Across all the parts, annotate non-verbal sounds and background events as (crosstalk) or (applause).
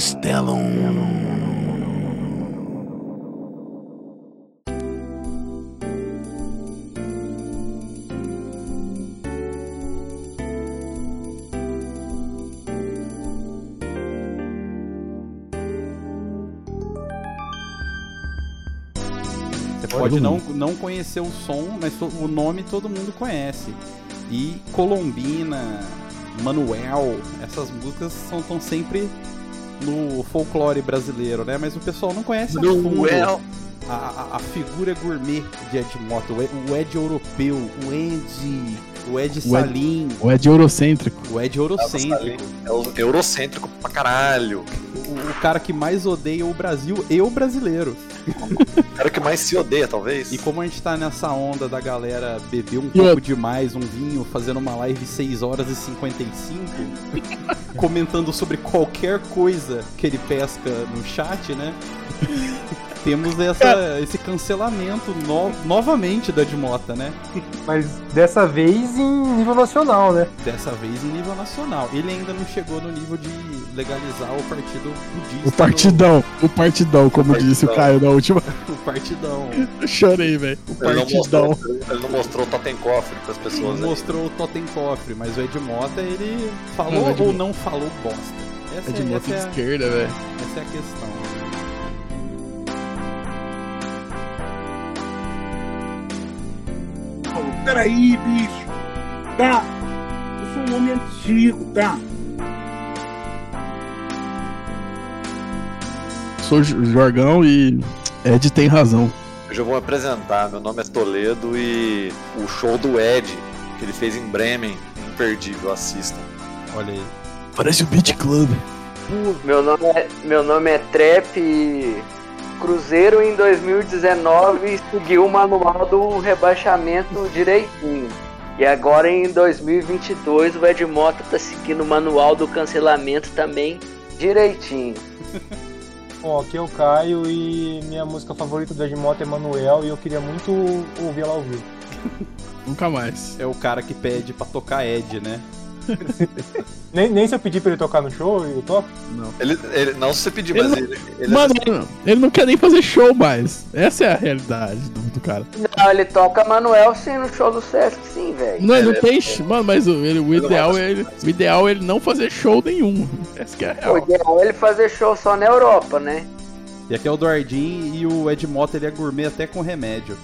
Stellum. Você pode não, não conhecer o som, mas o nome todo mundo conhece. E Colombina, Manuel, essas músicas são tão sempre no folclore brasileiro, né? Mas o pessoal não conhece a fundo Manuel. a, a, a figura gourmet de Ed Mota, o Ed, o Ed europeu, o Ed, o Ed Salim, é de eurocêntrico? o Ed eurocêntrico, É o eurocêntrico pra caralho. o, o cara que mais odeia o Brasil e o brasileiro. O cara que mais se odeia, talvez. E como a gente tá nessa onda da galera beber um E pouco eu- demais, um vinho, fazendo uma live 6 horas e 55, (laughs) comentando sobre qualquer coisa que ele pesca no chat, né? (laughs) Temos essa, esse cancelamento no- novamente da Edmota, né? Mas dessa vez em nível nacional, né? Dessa vez em nível nacional. Ele ainda não chegou no nível de legalizar o partido budista. O partidão, o partidão, como Partidão. disse o Caio na última. no- (laughs) O partidão. Eu (laughs) chorei, velho. O Ele não, partidão. mostrou, ele não mostrou o totem cofre pras Não pessoas. né? aí. mostrou o totem cofre, mas o Ed Mota, ele falou Não, o Ed ou não falou bosta? Essa É de é, de é, esquerda, velho. essa é a questão. Peraí, bicho. Tá? Eu sou um homem antigo, tá? Sou Jorgão e Ed tem razão. Eu já vou me apresentar. Meu nome é Toledo e o show do Ed, que ele fez em Bremen, imperdível. Assistam. Olha aí. Parece o Beat Club. Meu nome é, meu nome é Trap e Cruzeiro em 2019 seguiu o manual do rebaixamento direitinho. E agora em 2022 o Ed Mota tá seguindo o manual do cancelamento também direitinho. (laughs) Bom, aqui é o Caio e minha música favorita do Edmota é Manuel e eu queria muito ouvir ela ao vivo. Nunca mais. É o cara que pede pra tocar Ed, né? (laughs) Nem, nem se eu pedir pra ele tocar no show, eu toco. Ele, ele- não se você pedir, Ele mas não- ele, ele Mano, ele não- ele não quer nem fazer show mais. Essa é a realidade do, do cara. Não, ele toca Manuel sim no show do Sesc, sim, velho. Não, ele não É, tem. sh- Mano, mas o, ele- o Ele não ideal é ele, o ideal é ele não fazer show nenhum. Essa que é a O real. ideal é ele fazer show só na Europa, né? E aqui é o Duardin e o Ed Mota ele é gourmet até com remédio.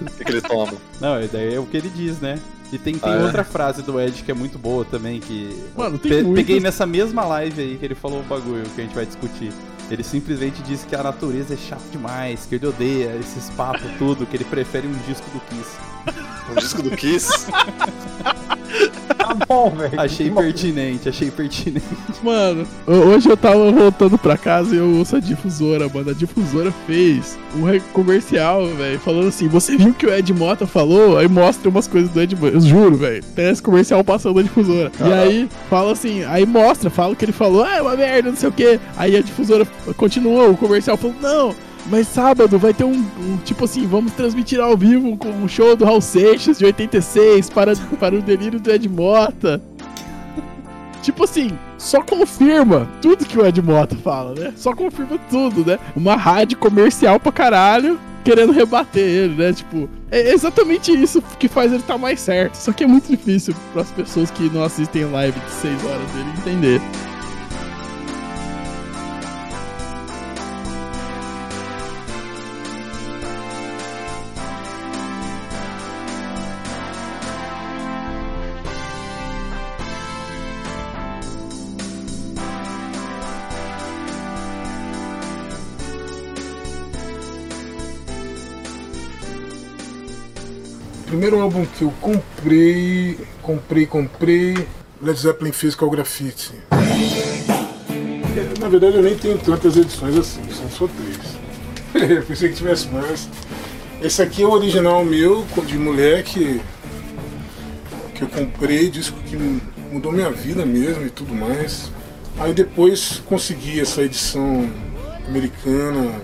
o que, que ele toma? Não, daí é o que ele diz, né? E tem, tem Ah, é? outra frase do Ed que é muito boa também, que. Mano, tem Pe- muitas- Peguei nessa mesma live aí que ele falou o bagulho que a gente vai discutir. Ele simplesmente disse que a natureza é chata demais, que ele odeia esses papos tudo, que ele prefere um disco do Kiss. Um disco do Kiss? Tá bom, velho. Achei pertinente, achei pertinente. Mano, ho- hoje eu tava voltando pra casa e eu ouço a difusora, mano. A difusora fez um comercial, velho, falando assim: você viu o que o Ed Mota falou? Aí mostra umas coisas do Ed Mota. Eu juro, velho. Tem esse comercial passando na difusora. E Caralho. aí fala assim: aí mostra, fala o que ele falou, ah, é uma merda, não sei o que. Aí a difusora continuou o comercial falando: não. Mas sábado vai ter um, um- Tipo assim, vamos transmitir ao vivo com um show do Raul Seixas de 86 para, para o delírio do Ed Mota. Tipo assim, só confirma tudo que o Ed Mota fala, né? Só confirma tudo, né? Uma rádio comercial pra caralho querendo rebater ele, né? Tipo, é exatamente isso que faz ele estar mais certo. Só que é muito difícil para as pessoas que não assistem live de 6 horas dele entender. Primeiro álbum que eu comprei, comprei, comprei, Led Zeppelin Physical Graffiti. Na verdade eu nem tenho tantas edições assim, são só três. (laughs) Eu pensei que tivesse mais. Esse aqui é o original meu, de moleque, que eu comprei, disco que mudou minha vida mesmo e tudo mais. Aí depois consegui essa edição americana.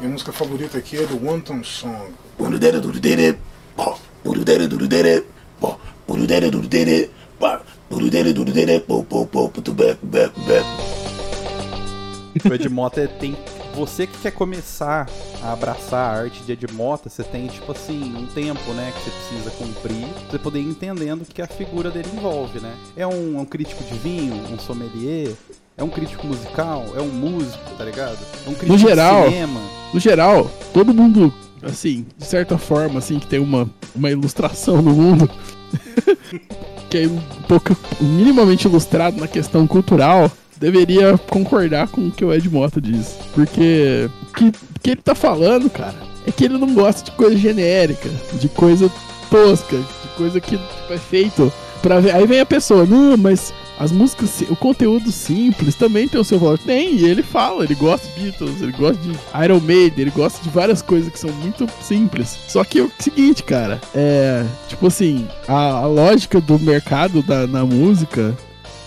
Minha música favorita aqui é do Tom Song. O Ed Mota tem. Você que quer começar a abraçar a arte de Ed Mota, você tem, tipo assim, um tempo, né, que você precisa cumprir pra você poder ir entendendo o que a figura dele envolve, né? É um, um crítico de vinho, um sommelier, é um crítico musical, é um músico, tá ligado? É um crítico geral, de cinema. No geral, todo mundo, assim, de certa forma, assim, que tem uma, uma ilustração no mundo, (laughs) que é um pouco minimamente ilustrado na questão cultural, deveria concordar com o que o Ed Mota diz. Porque o que, que ele tá falando, cara, é que ele não gosta de coisa genérica, de coisa tosca, de coisa que tipo, é feito pra ver. Aí vem a pessoa, não, mas as músicas, si- o conteúdo simples também tem o seu valor. Tem, e ele fala, ele gosta de Beatles, ele gosta de Iron Maiden, ele gosta de várias coisas que são muito simples. Só que é o seguinte, cara, é. Tipo assim, a, a lógica do mercado da, na música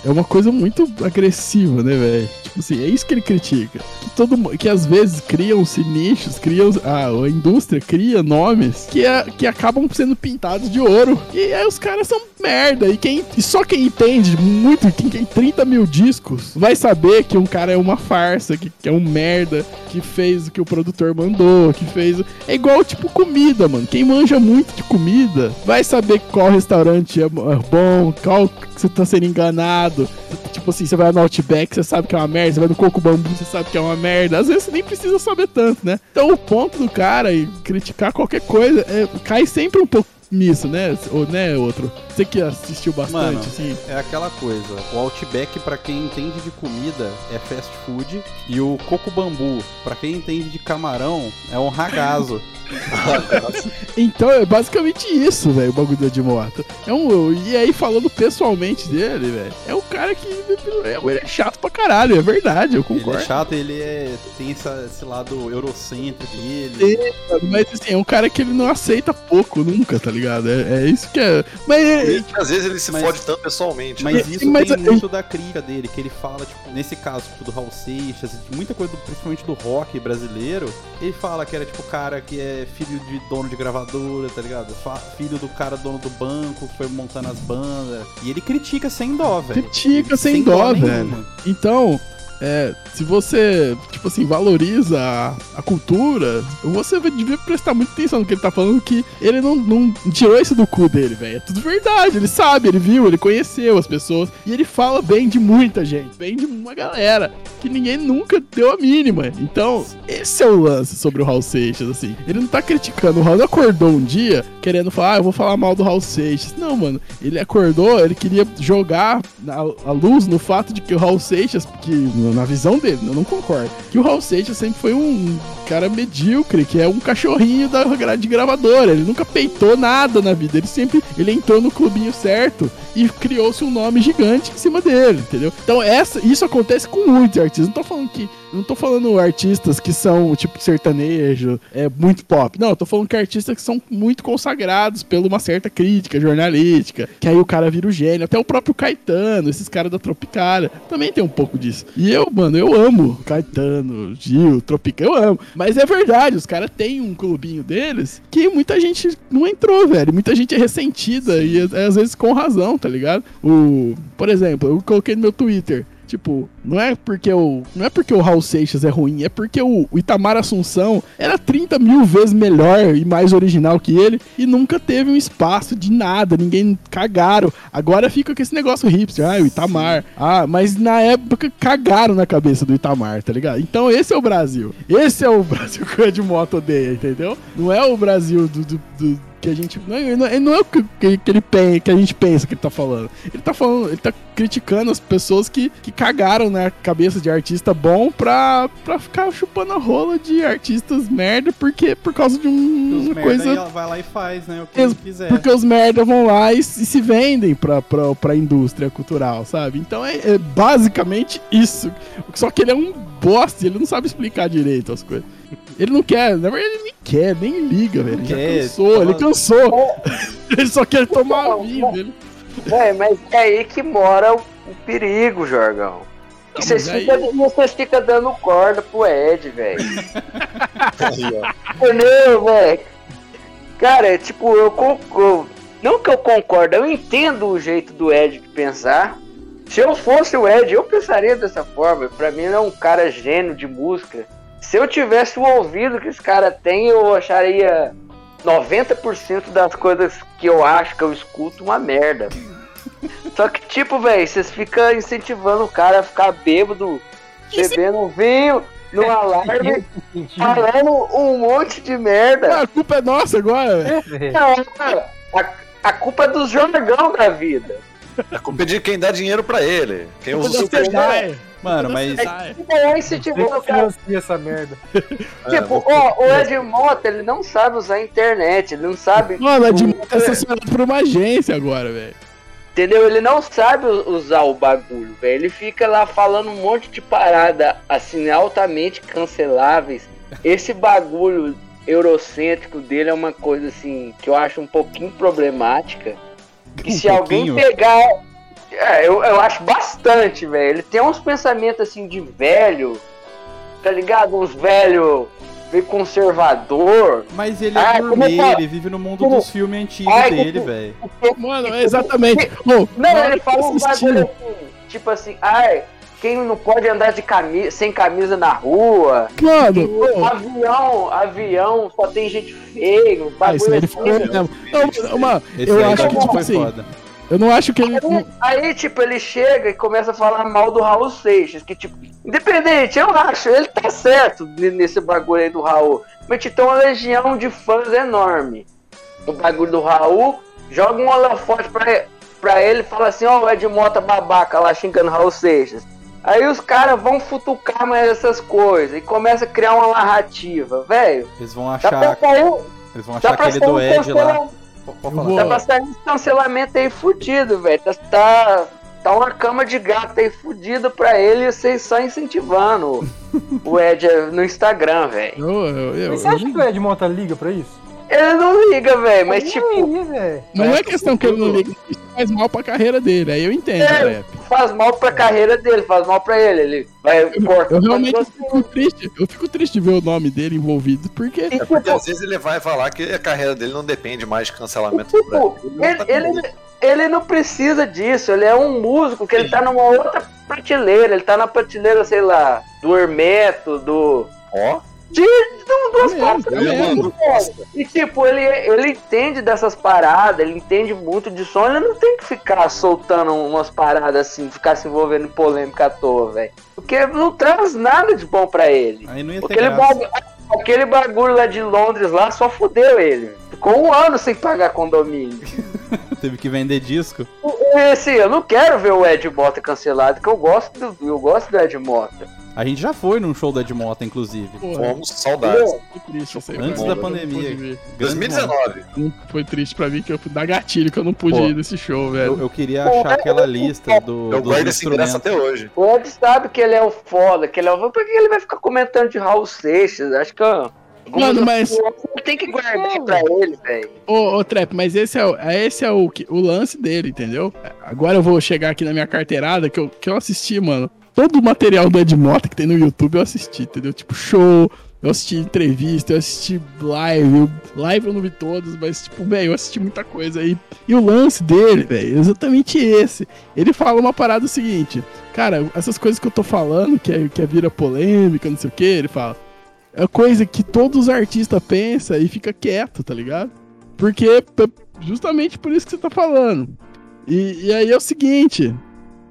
é uma coisa muito agressiva, né, velho? Tipo assim, é isso que ele critica. Que, todo, que às vezes criam-se nichos, criam, a, a indústria cria nomes que, é- que acabam sendo pintados de ouro. E aí os caras são merda. E, quem, e só quem entende muito, quem tem 30 mil discos, vai saber que um cara é uma farsa, que, que é um merda, que fez o que o produtor mandou, que fez. É igual, tipo, comida, mano. Quem manja muito de comida vai saber qual restaurante é é bom, qual você tá sendo enganado. Tipo assim, você vai no Outback, você sabe que é uma merda. Você vai no Coco Bambu, você sabe que é uma merda. Às vezes você nem precisa saber tanto, né? Então o ponto do cara e criticar qualquer coisa é, cai sempre um pouco nisso, né? Ou, né, outro? Você que assistiu bastante, Mano, assim. É aquela coisa, o Outback pra quem entende de comida é fast food e o Coco Bambu pra quem entende de camarão é um ragazo. (laughs) Então é basicamente isso, velho, o bagulho do Ed Mota. É um, e aí, falando pessoalmente dele, velho, é um cara que é, ele é chato pra caralho, é verdade, eu ele concordo. é chato, ele é, tem essa- esse lado eurocêntrico dele. Mas assim, é um cara que ele não aceita pouco nunca, tá ligado? É, é isso que é. Mas é- às vezes ele se Mas- fode tanto pessoalmente. Mas né? isso Mas tem a- muito da crítica dele, que ele fala, tipo, nesse caso, tipo, do Raul Seixas, muita coisa, do- principalmente do rock brasileiro, ele fala que era, tipo, o cara que é filho de dono de gravadora, tá ligado? Fa- filho do cara dono do banco, que foi montando as bandas. E ele critica sem dó, velho. critica Ele- sem, dó, velho. nenhuma. Então, é, se você, tipo assim, valoriza a, a cultura, você devia prestar muita atenção no que ele tá falando, que ele não, não tirou isso do cu dele, velho. É tudo verdade, ele sabe, ele viu, ele conheceu as pessoas, e ele fala bem de muita gente, bem de uma galera, que ninguém nunca deu a mínima. Então, esse é o lance sobre o Raul Seixas, assim. Ele não tá criticando, o Raul acordou um dia querendo falar, ah, eu vou falar mal do Raul Seixas. Não, mano, ele acordou, ele queria jogar a, a luz no fato de que o Raul Seixas, que na visão dele, eu não concordo, que o Raul Seixas sempre foi um cara medíocre, que é um cachorrinho da grade de gravadora. Ele nunca peitou nada na vida. Ele sempre ele entrou no clubinho certo e criou-se um nome gigante em cima dele, entendeu? Então essa, isso acontece com muitos artistas. Não tô falando que não tô falando artistas que são tipo sertanejo, é muito pop. Não, eu tô falando que artistas que são muito consagrados por uma certa crítica jornalística, que aí o cara vira o gênio. Até o próprio Caetano, esses caras da Tropicália, também tem um pouco disso. E eu, mano, eu amo Caetano, Gil, Tropicália, eu amo. Mas é verdade, os caras têm um clubinho deles que muita gente não entrou, velho. Muita gente é ressentida e às vezes com razão, tá ligado? O, por exemplo, eu coloquei no meu Twitter. Tipo, não é porque o. Não é porque o Raul Seixas é ruim, é porque o, o Itamar Assunção era 30 mil vezes melhor e mais original que ele e nunca teve um espaço de nada, ninguém cagaram. Agora fica com esse negócio hipster, ah, o Itamar. Ah, mas na época cagaram na cabeça do Itamar, tá ligado? Então esse é o Brasil. Esse é o (laughs) Brasil que o Ed Mota odeia, entendeu? Não é o Brasil do- do- do que a gente. Não é, não é- é o que, que, ele que a gente pensa que ele tá falando. Ele tá falando, ele tá criticando as pessoas que, que cagaram na cabeça de artista bom pra, pra ficar chupando a rola de artistas merda, porque por causa de um, uma coisa. vai lá e faz, né? O que Ex- ele quiser. Porque os merda vão lá e, se- se vendem pra, pra, pra indústria cultural, sabe? Então é, é basicamente isso. Só que ele é um bosta, ele não sabe explicar direito as coisas. Ele não quer, na verdade ele nem quer, nem liga, velho. Ele já quer, cansou, tava- ele cansou. (laughs) ele só quer tomar a vida. Ele... Véi, mas é aí que mora o, o perigo, Jorgão. Não, E vocês aí- ficam vocês ficam dando corda pro Ed, velho. (laughs) Aí, ó. Entendeu, velho? Cara, tipo, eu concordo. Não que eu concordo, eu entendo o jeito do Ed de pensar. Se eu fosse o Ed, eu pensaria dessa forma. Pra mim, ele é um cara gênio de música. Se eu tivesse o ouvido que esse cara tem, eu acharia 90% das coisas que eu acho que eu escuto uma merda. (laughs) Só que, tipo, velho, vocês ficam incentivando o cara a ficar bêbado, bebendo vinho, no (laughs) alarme, falando um monte de merda. Ah, a culpa é nossa agora, velho. Não, a, a culpa é dos jornagão da vida. A culpa é de quem dá dinheiro pra ele. Quem usa o super Sedai. Mano, mas. Sedai. Tipo, é incentivando o cara. financia essa merda. (laughs) Tipo, ó, o Ed Mota, ele não sabe usar a internet, ele não sabe. Mano, a Dimon tá assessorado por uma agência agora, velho. Entendeu? Ele não sabe usar o bagulho, velho. Ele fica lá falando um monte de parada, assim, altamente canceláveis. Esse bagulho eurocêntrico dele é uma coisa, assim, que eu acho um pouquinho problemática. Que Um se alguém pouquinho? pegar. É, eu, eu acho bastante, velho. Ele tem uns pensamentos, assim, de velho, tá ligado? Uns velho meio conservador. Mas ele é Ah, gourmet, é que- ele vive no mundo como- dos filmes antigos Ai, dele, velho. Mano, é exatamente. Ô, Não, ele fala um bagulho assim, tipo assim, ai, quem não pode andar de camisa, sem camisa na rua, Mano, avião, avião, só tem gente feia, ah, isso bagulho aí ele falou mesmo. Não, mano, eu aí acho que, foi tipo assim, foda. eu não acho que ele. Aí, aí, tipo, ele chega e começa a falar mal do Raul Seixas, que, tipo, independente, eu acho, ele tá certo nesse bagulho aí do Raul. Mas tem uma legião de fãs enorme. O bagulho do Raul, joga um holofote pra, pra ele e fala assim, ó, o Ed Mota babaca lá xingando Raul Seixas. Aí os caras vão futucar mais essas coisas e começa a criar uma narrativa, velho. Eles vão Dá pra achar. sair, Eles vão achar aquele do um Ed lá. cancelamento. P- Pode Eu falar. vou- Tá pra sair um cancelamento aí fudido, velho. Tá, tá, tá uma cama de gato aí fudido pra ele e vocês só incentivando o (laughs) Ed no Instagram, velho. Você acha que o Ed Mota liga pra isso? Ele não liga, velho, mas tipo, Aí, velho. Mas não é questão que ele não liga, isso faz mal pra carreira dele, aí eu entendo, É. Faz mal pra carreira dele, faz mal pra ele. Ele vai cortar. Eu realmente fico triste, eu fico triste de ver o nome dele envolvido, porque. E, Porque tipo, às vezes ele vai falar que a carreira dele não depende mais de cancelamento do tipo, Brasil. não ele, tá com ele, ele não precisa disso, ele é um músico que ele tá numa outra prateleira, ele tá na prateleira, sei lá, do Hermeto, do. Ó, De, de duas É paradas mesmo, é foda. E tipo, ele, ele entende dessas paradas, ele entende muito de som, ele não tem que ficar soltando umas paradas assim, ficar se envolvendo em polêmica à toa, velho. Porque não traz nada de bom pra ele. Aí não ia ter Aquele graça. bagulho, aquele bagulho lá de Londres lá só fudeu ele. Ficou um ano sem pagar condomínio. (laughs) Teve que vender disco. E assim, eu não quero ver o Ed Mota cancelado, que eu gosto do, eu gosto do Ed Mota. A gente já foi num show da Edmota, inclusive. Fomos saudades. foi triste isso aí. Antes da Eu pandemia. pude ver. Grande 2019. Não Foi triste pra mim que eu dá gatilho que eu não pude Pô, ir nesse show, Eu, velho. eu queria achar aquela lista do, Eu dos guardo esse ingresso até hoje. O Ed sabe que ele é o foda, que ele é o. Por que ele vai ficar comentando de Raul Seixas? Acho que. ó, Mano, mas- Tem que guardar pra ele, velho. Ô, ô Trap, mas esse é, o- esse é o, que- o lance dele, entendeu? Agora eu vou chegar aqui na minha carteirada que eu, que eu assisti, mano. Todo o material do Ed Mota que tem no YouTube eu assisti, entendeu? Tipo, show, eu assisti entrevista, eu assisti live. eu- live eu não vi todos, mas, tipo, velho, eu assisti muita coisa aí. E o lance dele, velho, é exatamente esse. Ele fala uma parada seguinte: Cara, essas coisas que eu tô falando, que é, que é vira polêmica, não sei o que, ele fala. É coisa que todos os artistas pensam e fica quieto, tá ligado? Porque justamente por isso que você tá falando. E, e aí é o seguinte,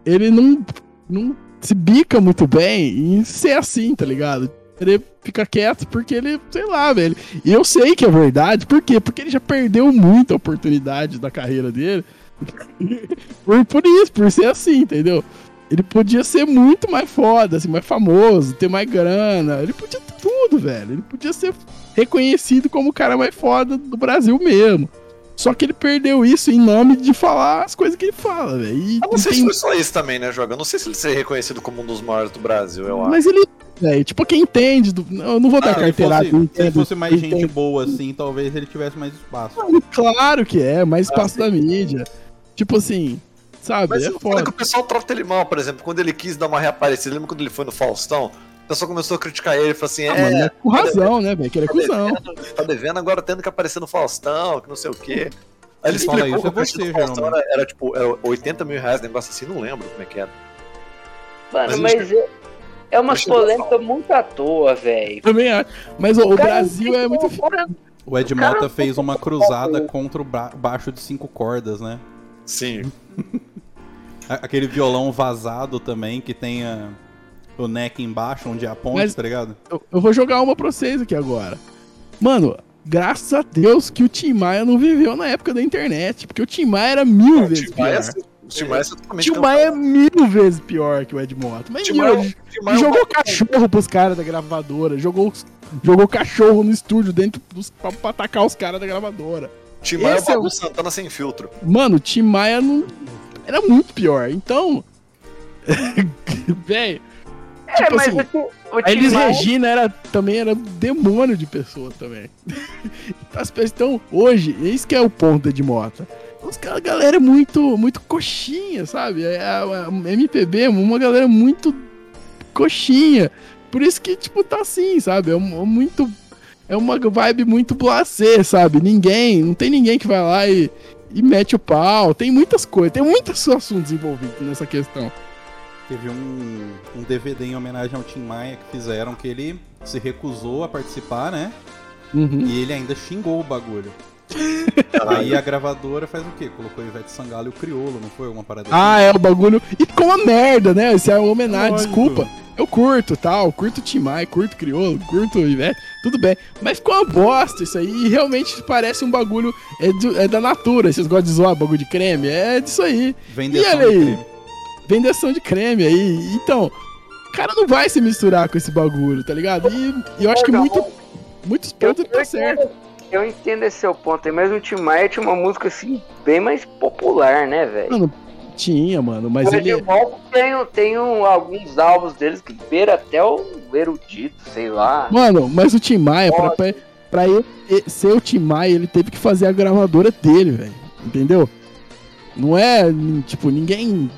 ele não, não se bica muito bem em ser assim, tá ligado? Ele fica quieto porque ele, sei lá, velho. E eu sei que é verdade, por quê? Porque ele já perdeu muita oportunidade da carreira dele. (laughs) por, por isso, por ser assim, entendeu? Ele podia ser muito mais foda, assim, mais famoso, ter mais grana. Ele podia ter tudo, velho. Ele podia ser reconhecido como o cara mais foda do Brasil mesmo. Só que ele perdeu isso em nome de falar as coisas que ele fala, velho. Eu não sei se tem- foi só isso também, né, Joga? Eu não sei se ele ser reconhecido como um dos maiores do Brasil, eu acho. Mas ele, velho, tipo, quem entende. Do... Eu não vou dar Ah, se carteirada. fosse, eu se fosse mais gente boa assim, talvez ele tivesse mais espaço. Claro que é, mais espaço da mídia. Tipo assim, sabe? Mas é é foda. que o pessoal trata ele mal, por exemplo, quando ele quis dar uma reaparecida, lembra quando ele foi no Faustão? O pessoal começou a criticar ele, falou assim, Ah, é, mano, é com razão, né, velho? Que ele é tá cuzão. devendo, tá devendo, agora tendo que aparecer no Faustão, que não sei o quê. Aí ele Quem fala explicou isso o você, do Faustão era, era, tipo, era 80 mil reais, negócio assim, não lembro como é que era. Mano, Mas mas é, é umas Mas chegou a polêmicas muito à toa, velho. Também acho. Mas o Cara, Brasil é muito. o cara- O Ed O Mota fez uma cruzada contra o ba- baixo de cinco cordas, né? Sim. (laughs) Aquele violão vazado também, que tem a- o neck embaixo, onde é a ponte, Mas- tá ligado? Eu, eu vou jogar uma pra vocês aqui agora. Mano, graças a Deus que o Tim Maia não viveu na época da internet. Porque o Tim Maia era mil O vezes Tim Maia, pior. o Tim Maia é Tim Maia é mil vezes pior que o Ed Mota. Mas Tim mil, Maia- ele Tim Maia é um jogou cachorro pros caras da gravadora. Jogou, jogou cachorro no estúdio dentro dos, pra, pra atacar os caras da gravadora. Tim Maia é o Esse é o- Santana sem filtro. Mano, o Tim Maia não... era muito pior. Então. (laughs) Véi. É, Tipo mas assim, o, Tim- o A Elis Maia- Regina era, também era um demônio de pessoa também. (laughs) As pessoas estão hoje, esse que é o ponto de Mota. Os cara, a galera é muito, muito coxinha, sabe? É a, a MPB é uma galera muito coxinha. Por isso que, tipo, tá assim, sabe? É um- muito. É uma vibe muito blasé, sabe? Ninguém, não tem ninguém que vai lá e, e mete o pau. Tem muitas coisas, tem muitos assuntos envolvidos nessa questão. Teve um, um DVD em homenagem ao Tim Maia que fizeram que ele se recusou a participar, né? Uhum. E ele ainda xingou o bagulho. Aí a gravadora faz o quê? Colocou Ivete Sangalo e o Criolo, não foi alguma parada Ah, assim? é o bagulho. E ficou uma merda, né? Isso é uma homenagem, Lógico. desculpa. Eu curto, tal, curto o Tim Maia, curto o Criolo, curto o Ivete, tudo bem. Mas ficou uma bosta isso aí. E realmente parece um bagulho é, do- é da natura. Vocês gostam de zoar bagulho de creme? É disso aí. Vendeção E olha de aí? Vendeção de creme aí. Então, o cara não vai se misturar com esse bagulho, tá ligado? E, e eu acho que muito, muitos pontos ele tá certo. eu entendo esse seu ponto aí, mas o Tim Maia tinha uma música assim, bem mais popular, né, velho? Mano, tinha, mano, mas O ele. Tem, tem um- alguns álbuns deles que beira até o erudito, sei lá. Mano, mas o Tim Maia, pra, pra, pra ele ser o Tim Maia, ele teve que fazer a gravadora dele, velho. Entendeu? Não é, tipo, ninguém.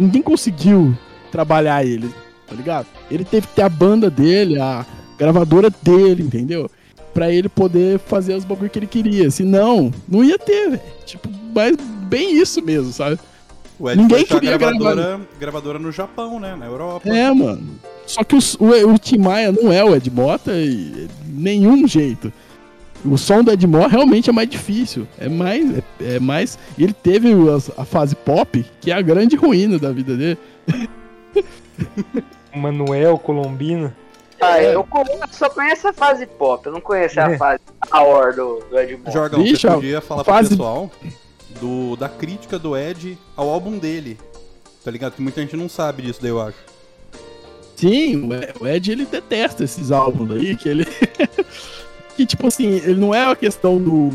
Ninguém conseguiu trabalhar ele, tá ligado? Ele teve que ter a banda dele, a gravadora dele, entendeu? Pra ele poder fazer os bagulho que ele queria. Senão, não ia ter, velho. Tipo, mas bem isso mesmo, sabe? O Ed Ninguém queria gravadora, gravadora no Japão, né? Na Europa. É, mano. Só que os- o, o, Tim Maia não é o Ed Mota e nenhum jeito. O som do Ed Mota realmente é mais difícil. É mais. É, é mais. e Ele teve as- a, fase pop, que é a grande ruína da vida dele. (laughs) Manuel Colombina. Ah, É. eu só conheço a fase pop, eu não conheço a É. fase power do, do Edmond. Jorgão, Bicho, você a podia falar fase- pro pessoal do, da crítica do Ed ao álbum dele. Tá ligado? Que muita gente não sabe disso, daí eu acho. Sim, o Ed ele detesta esses álbuns aí, que ele. (laughs) que tipo assim, ele não é a questão do.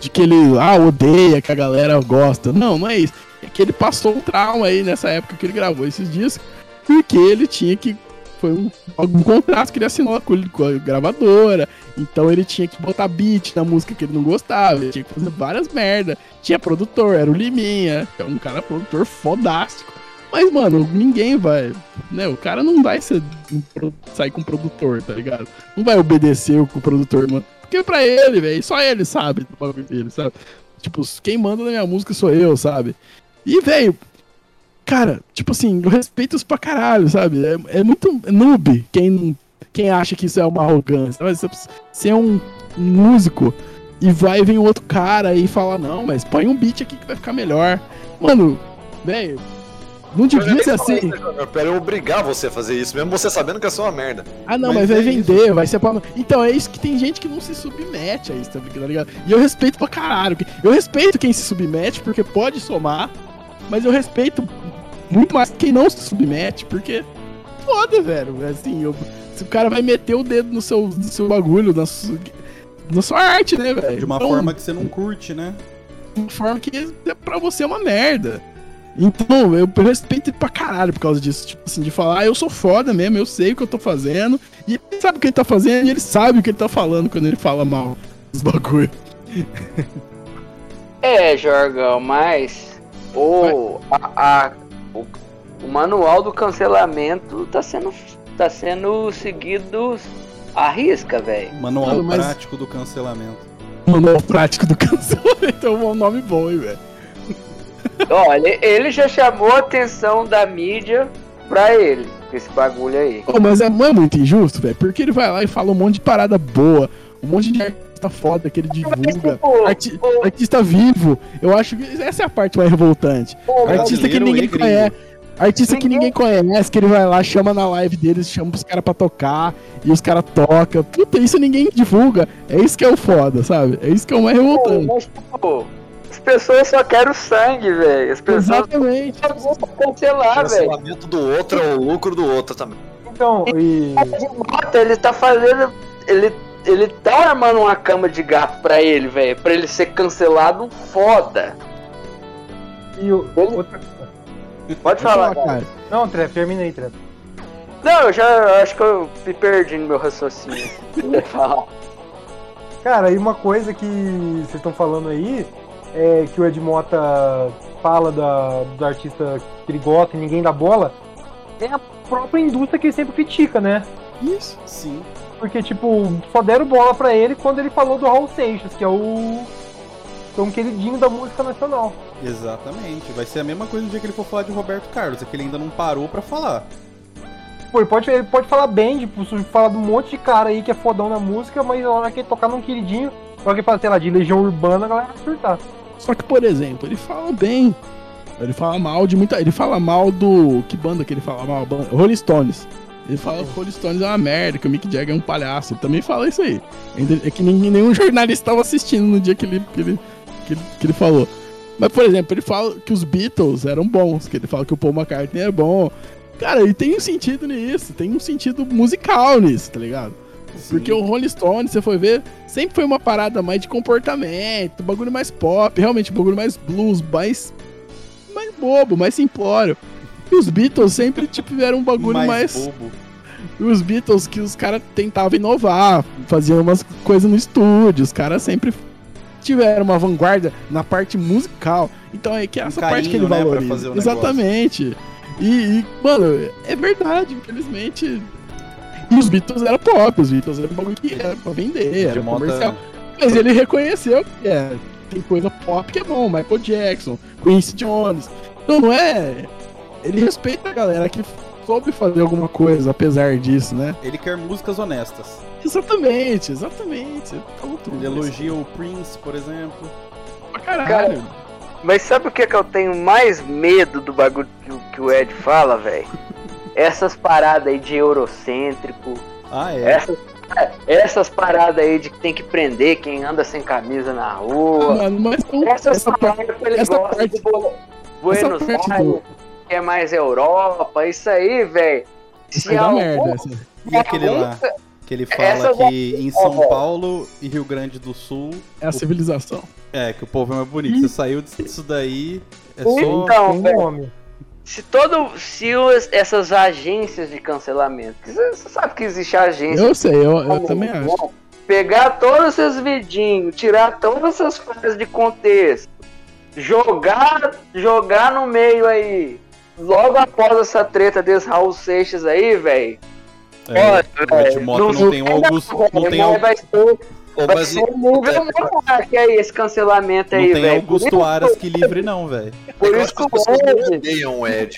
de que ele ah, odeia, que a galera gosta. Não, não é isso. É que ele passou um trauma aí nessa época que ele gravou esses discos, porque ele tinha que. Foi um, algum contrato que ele assinou com, com a gravadora. Então ele tinha que botar beat na música que ele não gostava. Ele tinha que fazer várias merda. Tinha produtor, era o Liminha. É um cara produtor fodástico. Mas, mano, ninguém vai. Né, o cara não vai ser, sair com o produtor, tá ligado? Não vai obedecer o que o produtor mano. Porque pra ele, velho, só ele sabe do bagulho dele, sabe? Tipo, quem manda na minha música sou eu, sabe? E, velho, cara, tipo assim, eu respeito isso pra caralho, sabe? É, é muito noob quem, não- quem acha que isso é uma arrogância. Mas você- é um, músico e vai vir outro cara e fala, não, mas põe um beat aqui que vai ficar melhor. Mano, velho, não devia ser assim. Eu quero obrigar você a fazer isso, mesmo você sabendo que é só uma merda. Ah, não, Mas mas, vai é vender, vai ser pra. Então, é isso que tem gente que não se submete a isso, tá ligado? E eu respeito pra caralho. Eu respeito quem se submete, porque pode somar, mas eu respeito muito mais quem não se submete, porque. Foda, velho. Assim, eu- se o cara vai meter o dedo no seu, no seu bagulho, na sua, na sua arte, né, velho? De uma Então, forma que você não curte, né? de uma forma que é pra você é uma merda. Então, eu respeito ele pra caralho por causa disso. Tipo assim, de falar, ah, eu sou foda mesmo, eu sei o que eu tô fazendo. E ele sabe o que ele tá fazendo e ele sabe o que ele tá falando quando ele fala mal dos bagulho. (laughs) É, Jorgão, mas o, a, a- o, o manual do cancelamento tá sendo, tá sendo seguido à risca, velho. Manual Mano, mas- prático do cancelamento. Manual prático do (laughs) cancelamento é um nome bom, hein, velho. Olha, ele já chamou a atenção da mídia pra ele, com esse bagulho aí. Ô, mas é, não é muito injusto, velho, porque ele vai lá e fala um monte de parada boa, um monte de artista foda que ele divulga, tipo, arti- artista vivo. Eu acho que essa é a parte mais revoltante. Pô, Artista que ninguém conhece. Artista que ninguém conhece, que ele vai lá, chama na live deles, chama os caras pra tocar, e os caras tocam. Puta, isso ninguém divulga. É isso que é o foda, sabe? É isso que é o mais Pô, revoltante. mas, tipo, as pessoas só querem o sangue, velho. As pessoas Exatamente. só cancelar, velho. cancelamento do outro é o lucro do outro também. Então, e. Mota, ele tá fazendo. Ele, ele tá armando uma cama de gato pra ele, velho. Pra ele ser cancelado foda. e o- Ele- outra- Pode falar, cara. cara. Não, Trep, termina aí, Trep. Não, eu já acho que eu me perdi no meu raciocínio. (laughs) Eu falar. Cara, e uma coisa que vocês estão falando aí é que o Ed Mota fala da, do artista que ele gosta e ninguém dá bola. É a própria indústria que ele sempre critica, né? Isso. Sim. Porque, tipo, só deram bola pra ele quando ele falou do Raul Seixas, que é o. que é um queridinho da música nacional. Exatamente. Vai ser a mesma coisa no dia que ele for falar de Roberto Carlos, é que ele ainda não parou pra falar. Pô, ele pode, ele pode falar bem, tipo, falar de um monte de cara aí que é fodão na música, mas na hora que ele tocar num queridinho, na hora que ele fala, sei lá, de Legião Urbana, a galera vai surtar. Só que, por exemplo, ele fala bem. Ele fala mal de muita. Ele fala mal do. Que banda que ele fala mal? Rolling Stones. Ele fala que o Rolling Stones é uma merda, que o Mick Jagger é um palhaço. Ele também fala isso aí. É que nenhum jornalista estava assistindo no dia que ele, que, ele, que, ele, que ele falou. Mas, por exemplo, ele fala que os Beatles eram bons, que ele fala que o Paul McCartney é bom. Cara, e tem um sentido nisso, tem um sentido musical nisso, tá ligado? Porque o Rolling Stone, você foi ver, sempre foi uma parada mais de comportamento, bagulho mais pop, realmente, bagulho mais blues, mais, mais bobo, mais simplório. E os Beatles sempre tipo, tiveram um bagulho mais. mais bobo. E os Beatles que os caras tentavam inovar, faziam umas coisas no estúdio, os caras sempre tiveram uma vanguarda na parte musical. Então é que é Um essa parte que ele carinho, né, valoriza. o Exatamente. E, e, mano, é verdade, infelizmente. E (laughs) os Beatles eram pop, os Beatles eram um bagulho que era pra vender, era De moda- comercial. Mas ele reconheceu que é, tem coisa pop que é bom, Michael Jackson, Quincy Jones. Então não é. Ele respeita a galera que soube fazer alguma coisa apesar disso, né? Ele quer músicas honestas. Exatamente, exatamente. Tudo. Ele elogia o Prince, por exemplo. pra caralho. Cara, Mas sabe o que, que eu tenho mais medo do bagulho que, o- que o Ed fala, velho? Essas paradas aí de eurocêntrico, Ah, é. essas, essas paradas aí de que tem que prender quem anda sem camisa na rua. Mano, mas não, Essas essa parte. paradas que ele essa gosta parte- de Buenos Aires, do- que é mais Europa, isso aí, velho. Aí dá merda. Essa. E aquele lá, que ele fala Essa que em São. Paulo e Rio Grande do Sul, É a civilização. é, que o povo é mais bonito. Você saiu disso daí, é só... Então, Tem um nome. Se todo. Se os- essas agências de cancelamento. Você você sabe que existe agência. Eu sei, eu, eu também acho. Pegar todos esses vidinhos, tirar todas essas frases de contexto, jogar, jogar no meio aí. Logo após essa treta desse Raul Seixas aí, velho. É, o Edmoto não tem o Augusto, não tem, Au- vai ser, Ô, vai mas ser um nível monarca aí, esse cancelamento não aí, tem velho. Augusto Aras que livre não, velho. Por isso que que pessoas não odeiam o Ed.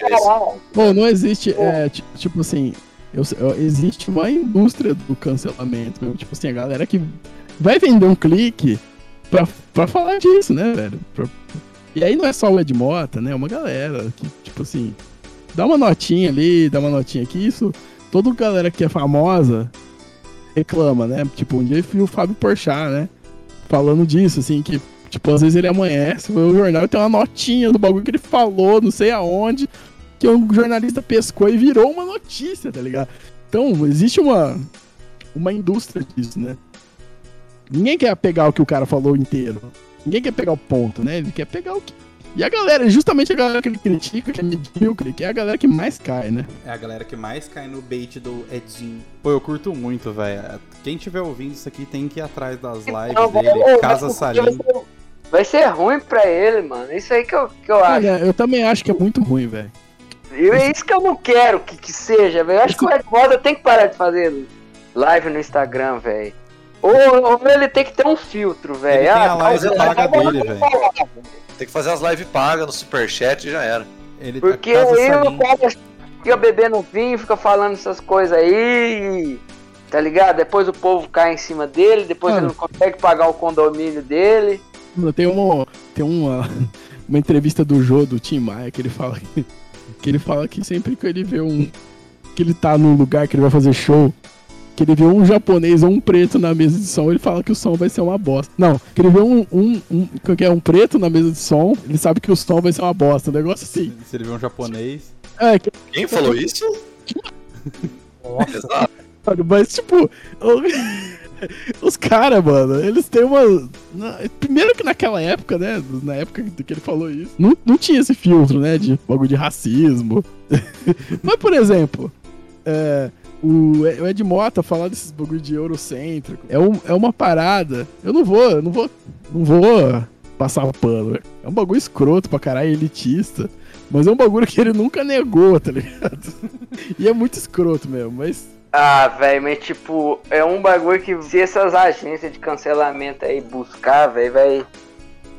Bom, não existe, é, ti- tipo assim, eu eu- existe uma indústria do cancelamento, mesmo, tipo assim, a galera que vai vender um clique pra, pra falar disso, né, velho? Pra- e aí não é só o Ed Mota, né, é uma galera que, tipo assim, dá uma notinha ali, dá uma notinha aqui, isso, toda galera que é famosa reclama, né, tipo, um dia eu vi o Fábio Porchat, né, falando disso, assim, que, tipo, às vezes ele amanhece, o jornal tem uma notinha do bagulho que ele falou, não sei aonde, que um jornalista pescou e virou uma notícia, tá ligado? Então, existe uma, uma indústria disso, né? Ninguém quer pegar o que o cara falou inteiro. Ninguém quer pegar o ponto, né? Ele quer pegar o que. E a galera, justamente a galera que ele critica, que é medíocre, que é a galera que mais cai, né? É a galera que mais cai no bait do Edinho. Pô, eu curto muito, velho. Quem tiver ouvindo isso aqui tem que ir atrás das lives Não, dele. vai- Casa Salim. vai ser- Vai ser ruim pra ele, mano. Isso aí que eu, que eu acho. Olha, eu também acho que é muito ruim, velho. É isso que eu não quero que, que seja, velho. Eu acho que o Ed Moda tem que parar de fazer live no Instagram, velho. Ou, ou ele tem que ter um filtro, velho. Ele tem a Ah, live paga dele, velho. Tá, Tem que fazer as lives pagas no superchat e já era. Ele Porque Casa aí o cara fica bebendo vinho, fica falando essas coisas aí, tá ligado? Depois o povo cai em cima dele, depois Mano. ele não consegue pagar o condomínio dele. Mano, Tem uma, tem uma, (laughs) uma entrevista do Jô, do Tim Maia, que ele fala que, que ele fala que sempre que ele vê um. que ele tá num lugar que ele vai fazer show, que ele vê um japonês ou um preto na mesa de som, ele fala que o som vai ser uma bosta. Não, que ele vê um, um, um, que é um preto na mesa de som, ele sabe que o som vai ser uma bosta. Um negócio assim. Se ele vê um japonês. É, que, Quem falou isso? (laughs) Exato. Mano, Mas, tipo, (laughs) os caras, mano, eles têm uma. na- Primeiro que naquela época, né? Na época que que ele falou isso, não, não tinha esse filtro, né? De bagulho de racismo. (laughs) Mas, por exemplo, é, o Ed Mota falar desses bagulho de eurocêntrico é, um, é uma parada. Eu não vou, eu não vou. Não vou passar pano. É um bagulho escroto pra caralho, elitista. Mas é um bagulho que ele nunca negou, tá ligado? (laughs) E é muito escroto mesmo, mas. Ah, velho, mas tipo, é um bagulho que se essas agências de cancelamento aí buscar, velho, vai.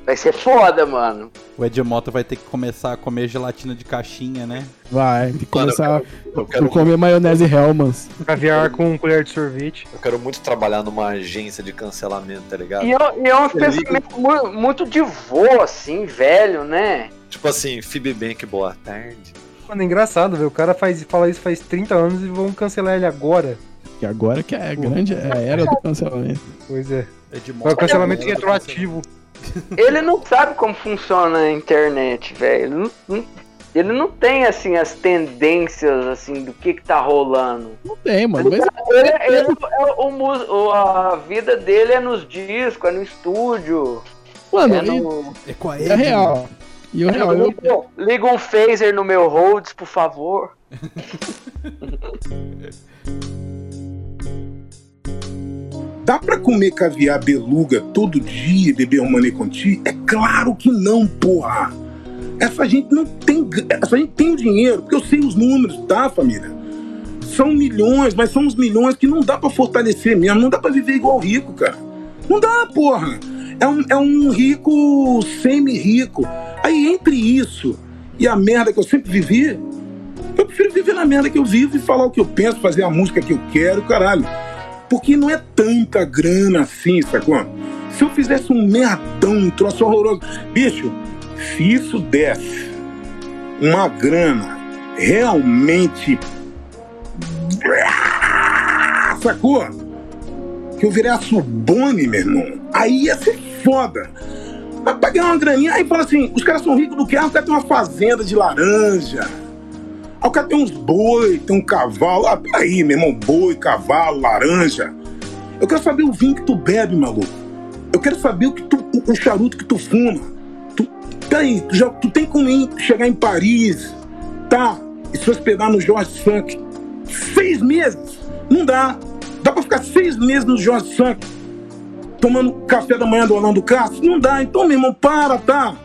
Vai ser foda, mano. O Ed Mota vai ter que começar a comer gelatina de caixinha, né? Vai, tem que Mano, começar Eu a quero, comer maionese Hellmann's. Caviar com colher de sorvete. eu quero muito trabalhar numa agência de cancelamento, tá ligado? E é, e é um pensamento mu- muito de vô, assim, velho, né? Tipo assim, Phoebe Bank, boa tarde. Mano, é engraçado, velho. O cara faz, fala isso faz 30 anos e vão cancelar ele agora. Que agora que é a grande é a era do cancelamento. Pois é. É Mota o cancelamento retroativo. Ele não sabe como funciona a internet, velho. Ele não, ele tem, assim, as tendências, assim, do que que tá rolando. Não tem, mano. Mas Ele, ele- é o o- a vida dele é nos discos, é no estúdio. mano, é e- no... É com a é real. E o real, eu, Pô, Liga um phaser no meu Rhodes, por favor. (laughs) Dá pra comer caviar beluga todo dia e beber um mané conti? É claro que não, porra! Essa gente não tem. Essa gente tem o dinheiro, porque eu sei os números, tá, família? São milhões, mas são uns milhões que não dá pra fortalecer mesmo, não dá pra viver igual rico, cara. Não dá, porra! É um, é um rico semi-rico. Aí, entre isso e a merda que eu sempre vivi, eu prefiro viver na merda que eu vivo e falar o que eu penso, fazer a música que eu quero, caralho. Porque não é tanta grana assim, sacou? Se eu fizesse um merdão, um troço horroroso. Bicho, se isso desse uma grana realmente. Sacou? Que eu virasse o Boni, meu irmão. Aí ia ser foda. Mas pra ganhar uma graninha, aí fala assim: os caras são ricos do que? Ah, o cara tem uma fazenda de laranja. Aí o cara tem uns boi, tem um cavalo. Ah, peraí, meu irmão, boi, cavalo, laranja. Eu quero saber o vinho que tu bebe, maluco. Eu quero saber o, que tu, o, charuto que tu fuma. Tu, peraí, tu, já, tu tem como chegar em Paris, tá? E se hospedar no Jorge Sank. Seis meses? Não dá. Dá pra ficar seis meses no Jorge Sank tomando café da manhã do Orlando Castro? Não dá. Então, meu irmão, para, tá?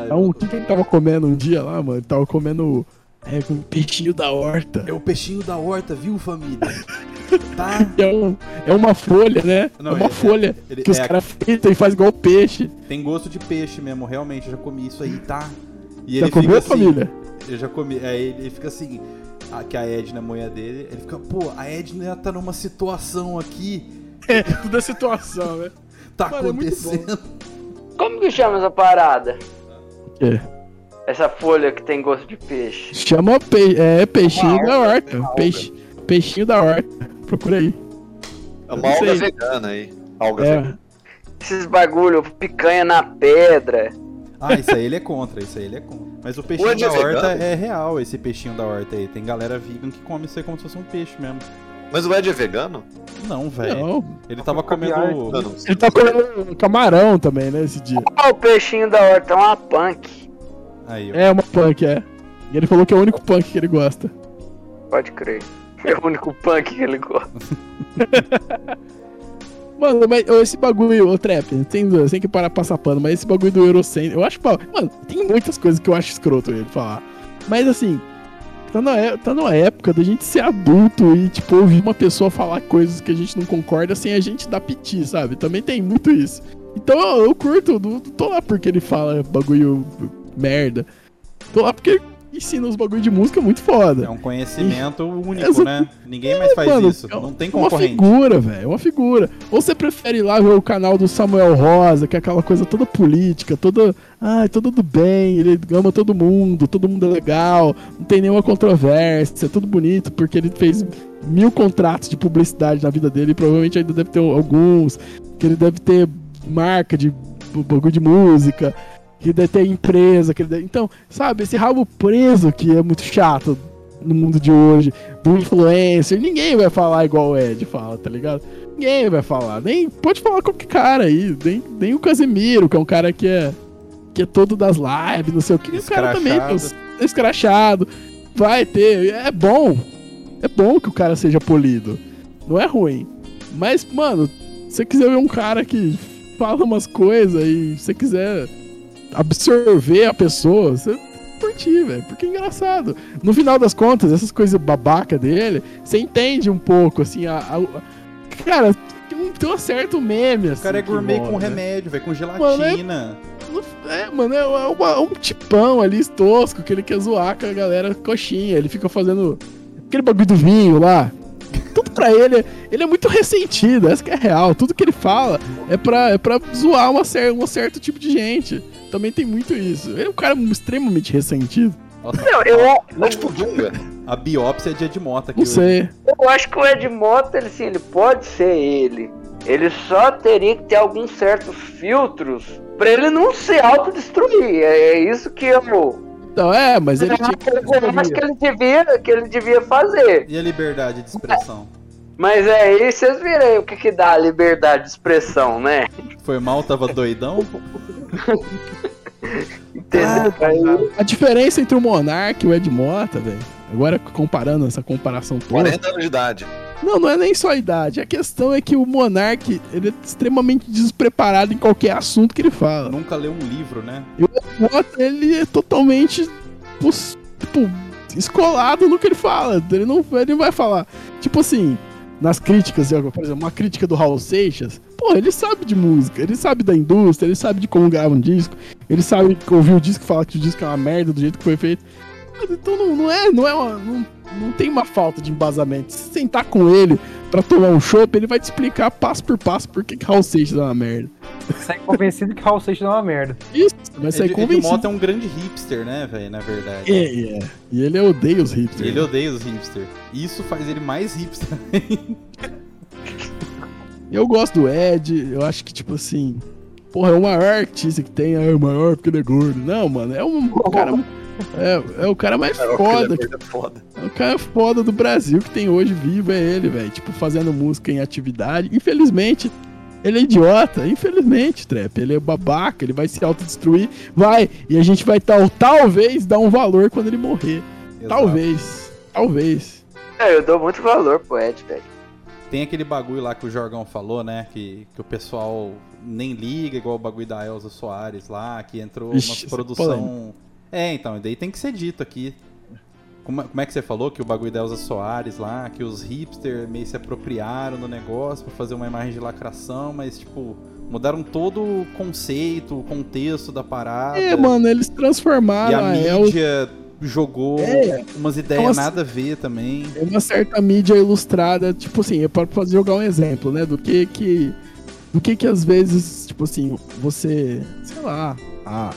Ai, é um, o que, que ele tava comendo um dia lá, mano? Ele tava comendo é, com peixinho da horta. É o peixinho da horta, viu, família? (laughs) Tá? É, um, é uma folha, né? Não, é uma ele- folha ele- que os é- caras fritam e faz igual peixe. Tem gosto de peixe mesmo, realmente. Eu já comi isso aí, tá? E Já ele comeu, fica assim, família? Eu já comi. Aí ele fica assim. A, que a Edna, a mulher dele, ele fica, pô, a Edna tá numa situação aqui. É, (laughs) tudo a situação, né? Tá Mano, é acontecendo. Como que chama essa parada? Quê? Essa folha que tem gosto de peixe. Chama pe é, peixinho Uma da alga, horta. Peixe, peixinho da horta. Procura aí. É uma alga vegana aí. Alga vegana. É, Esses bagulho, picanha na pedra. Ah, isso aí ele é contra, isso aí ele é contra. Mas o peixinho Ed da é horta vegano? é real, esse peixinho da horta aí. Tem galera vegan que come isso aí como se fosse um peixe mesmo. Mas o Ed é vegano? Não, velho. Ele tava comendo. Ele tá comendo camarão também, né, esse dia. O peixinho da horta é uma punk. Aí, ó. É, uma punk, é. E ele falou que é o único punk que ele gosta. Pode crer. É o único punk que ele gosta. (laughs) Mano, mas esse bagulho, ô Trap, tem, tem que parar pra passar pano, mas esse bagulho do Eurocentro, eu acho, pau- mano, tem muitas coisas que eu acho escroto ele falar. Mas assim, tá, na, é- tá numa época da gente ser adulto e, tipo, ouvir uma pessoa falar coisas que a gente não concorda sem a gente dar piti, sabe? Também tem muito isso. Então eu, eu curto, não, não tô lá porque ele fala bagulho merda. Tô lá porque ensina os bagulho de música muito foda. É um conhecimento único, Essa- né? Ninguém mais faz Mano, isso. é Não tem É uma figura, velho. É uma figura. Ou você prefere ir lá ver o canal do Samuel Rosa, que é aquela coisa toda política, toda. Ai, todo do bem, ele ama todo mundo, todo mundo é legal, não tem nenhuma controvérsia, é tudo bonito, porque ele fez mil contratos de publicidade na vida dele e provavelmente ainda deve ter alguns, que ele deve ter marca de bagulho de música, que deve ter empresa, que ele deve... Então, sabe, esse rabo preso que é muito chato no mundo de hoje, do influencer, ninguém vai falar igual o Ed fala, tá ligado? Ninguém vai falar, nem pode falar qualquer cara aí, nem, nem o Casemiro, que é um cara que é que é todo das lives, não sei o que, o cara também é escrachado, vai ter, é bom, é bom que o cara seja polido, não é ruim, mas, mano, se você quiser ver um cara que fala umas coisas e se você quiser absorver a pessoa, você curtir, velho, porque é engraçado. No final das contas, essas coisas babaca dele, você entende um pouco, assim, a. a- a- cara, tem um, tem um certo meme, assim. O cara é que gourmet com né? remédio, velho, com Mano, gelatina. É, mano, é, uma- um tipão ali tosco que ele quer zoar com a galera coxinha. Ele fica fazendo aquele bagulho do vinho lá. Tudo pra ele, ele é muito ressentido, essa que é real. Tudo que ele fala é pra, é pra zoar uma cer um certo tipo de gente. Também tem muito isso. Ele é um cara extremamente ressentido. Nossa, Não, eu, Não tipo Dunga. a biópsia é de Ed Mota aqui Não hoje. sei. eu acho que o Ed Mota, ele, assim, ele pode ser ele. Ele só teria que ter alguns certos filtros pra ele não se autodestruir. É, é isso que eu, Então, é, mas ele tinha eu acho que ele devia, que ele devia fazer. E a liberdade de expressão? Mas é aí vocês viram aí o que, que dá a liberdade de expressão, né? Foi mal, tava doidão? (laughs) (laughs) Entendeu? Ah, A diferença entre o Monark e o Ed Mota, velho. Agora comparando essa comparação toda. 40 anos de idade. Não, não é nem só a idade. A questão é que o Monark, ele é extremamente despreparado em qualquer assunto que ele fala. Nunca leu um livro, né? O Mota, ele é totalmente, pos- tipo, escolado no que ele fala. Ele não, ele não vai falar. Tipo assim, nas críticas, por exemplo, uma crítica do Raul Seixas, pô, ele sabe de música, ele sabe da indústria, ele sabe de como grava um disco, ele sabe ouvir o disco e falar que o disco é uma merda do jeito que foi feito. Então não, não é, não é uma, não, não tem uma falta de embasamento. Se sentar com ele pra tomar um chopp, ele vai te explicar passo por passo por que Raul Seixas é uma merda. Sai convencido que Raul Seixas é uma merda. Isso, vai sair Ed, Ed convencido. Mota é um grande hipster, né, velho, na verdade. É, é. E ele odeia os hipsters. Ele odeia os hipsters. Isso faz ele mais hipster. Eu gosto do Ed, eu acho que, tipo assim. Porra, é o maior artista que tem, é o maior porque ele é gordo. Não, mano, é um cara. (laughs) É, é o cara mais foda. É foda. É o cara foda do Brasil que tem hoje vivo, é ele, velho. Tipo, fazendo música em atividade. Infelizmente, ele é idiota. Infelizmente, Trap. Ele é babaca, ele vai se autodestruir. Vai. E a gente vai tal, talvez dar um valor quando ele morrer. Exato. Talvez. Talvez. É, eu dou muito valor pro Ed, velho. Tem aquele bagulho lá que o Jorgão falou, né? Que, que o pessoal nem liga, igual o bagulho da Elza Soares lá, que entrou Ixi, uma é produção. É, então, e daí tem que ser dito aqui. Como, é- como é que você falou que o bagulho da Elza Soares lá, que os hipsters meio se apropriaram do negócio pra fazer uma imagem de lacração, mas tipo, mudaram todo o conceito, o contexto da parada. É, mano, eles e transformaram a a El mídia jogou É. umas ideias Nossa. nada a ver também. É uma certa mídia ilustrada, tipo assim, é pra fazer jogar um exemplo, né? Do que que. Do que que às vezes, tipo assim, você. Sei lá. A,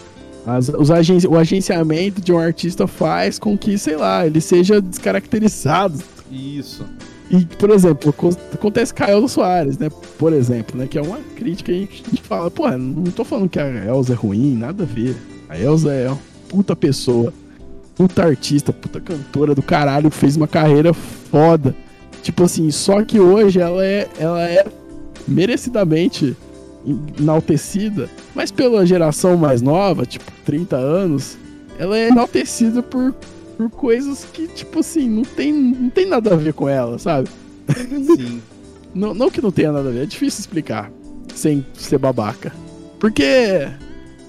as- os agen, o agenciamento de um artista faz com que, sei lá, ele seja descaracterizado. Isso. E, por exemplo, co- acontece com a Elza Soares, né? Por exemplo, né? Que é uma crítica que a gente, fala, pô, não tô falando que a Elza é ruim, nada a ver. A Elza é uma puta pessoa, puta artista, puta cantora do caralho, fez uma carreira foda. Tipo assim, só que hoje ela é, ela é merecidamente enaltecida, mas pela geração mais nova, tipo 30 anos, ela é enaltecida por, por coisas que, tipo assim, não tem, não tem nada a ver com ela, sabe? Sim. (laughs) Não, não que não tenha nada a ver, é difícil explicar sem ser babaca. Porque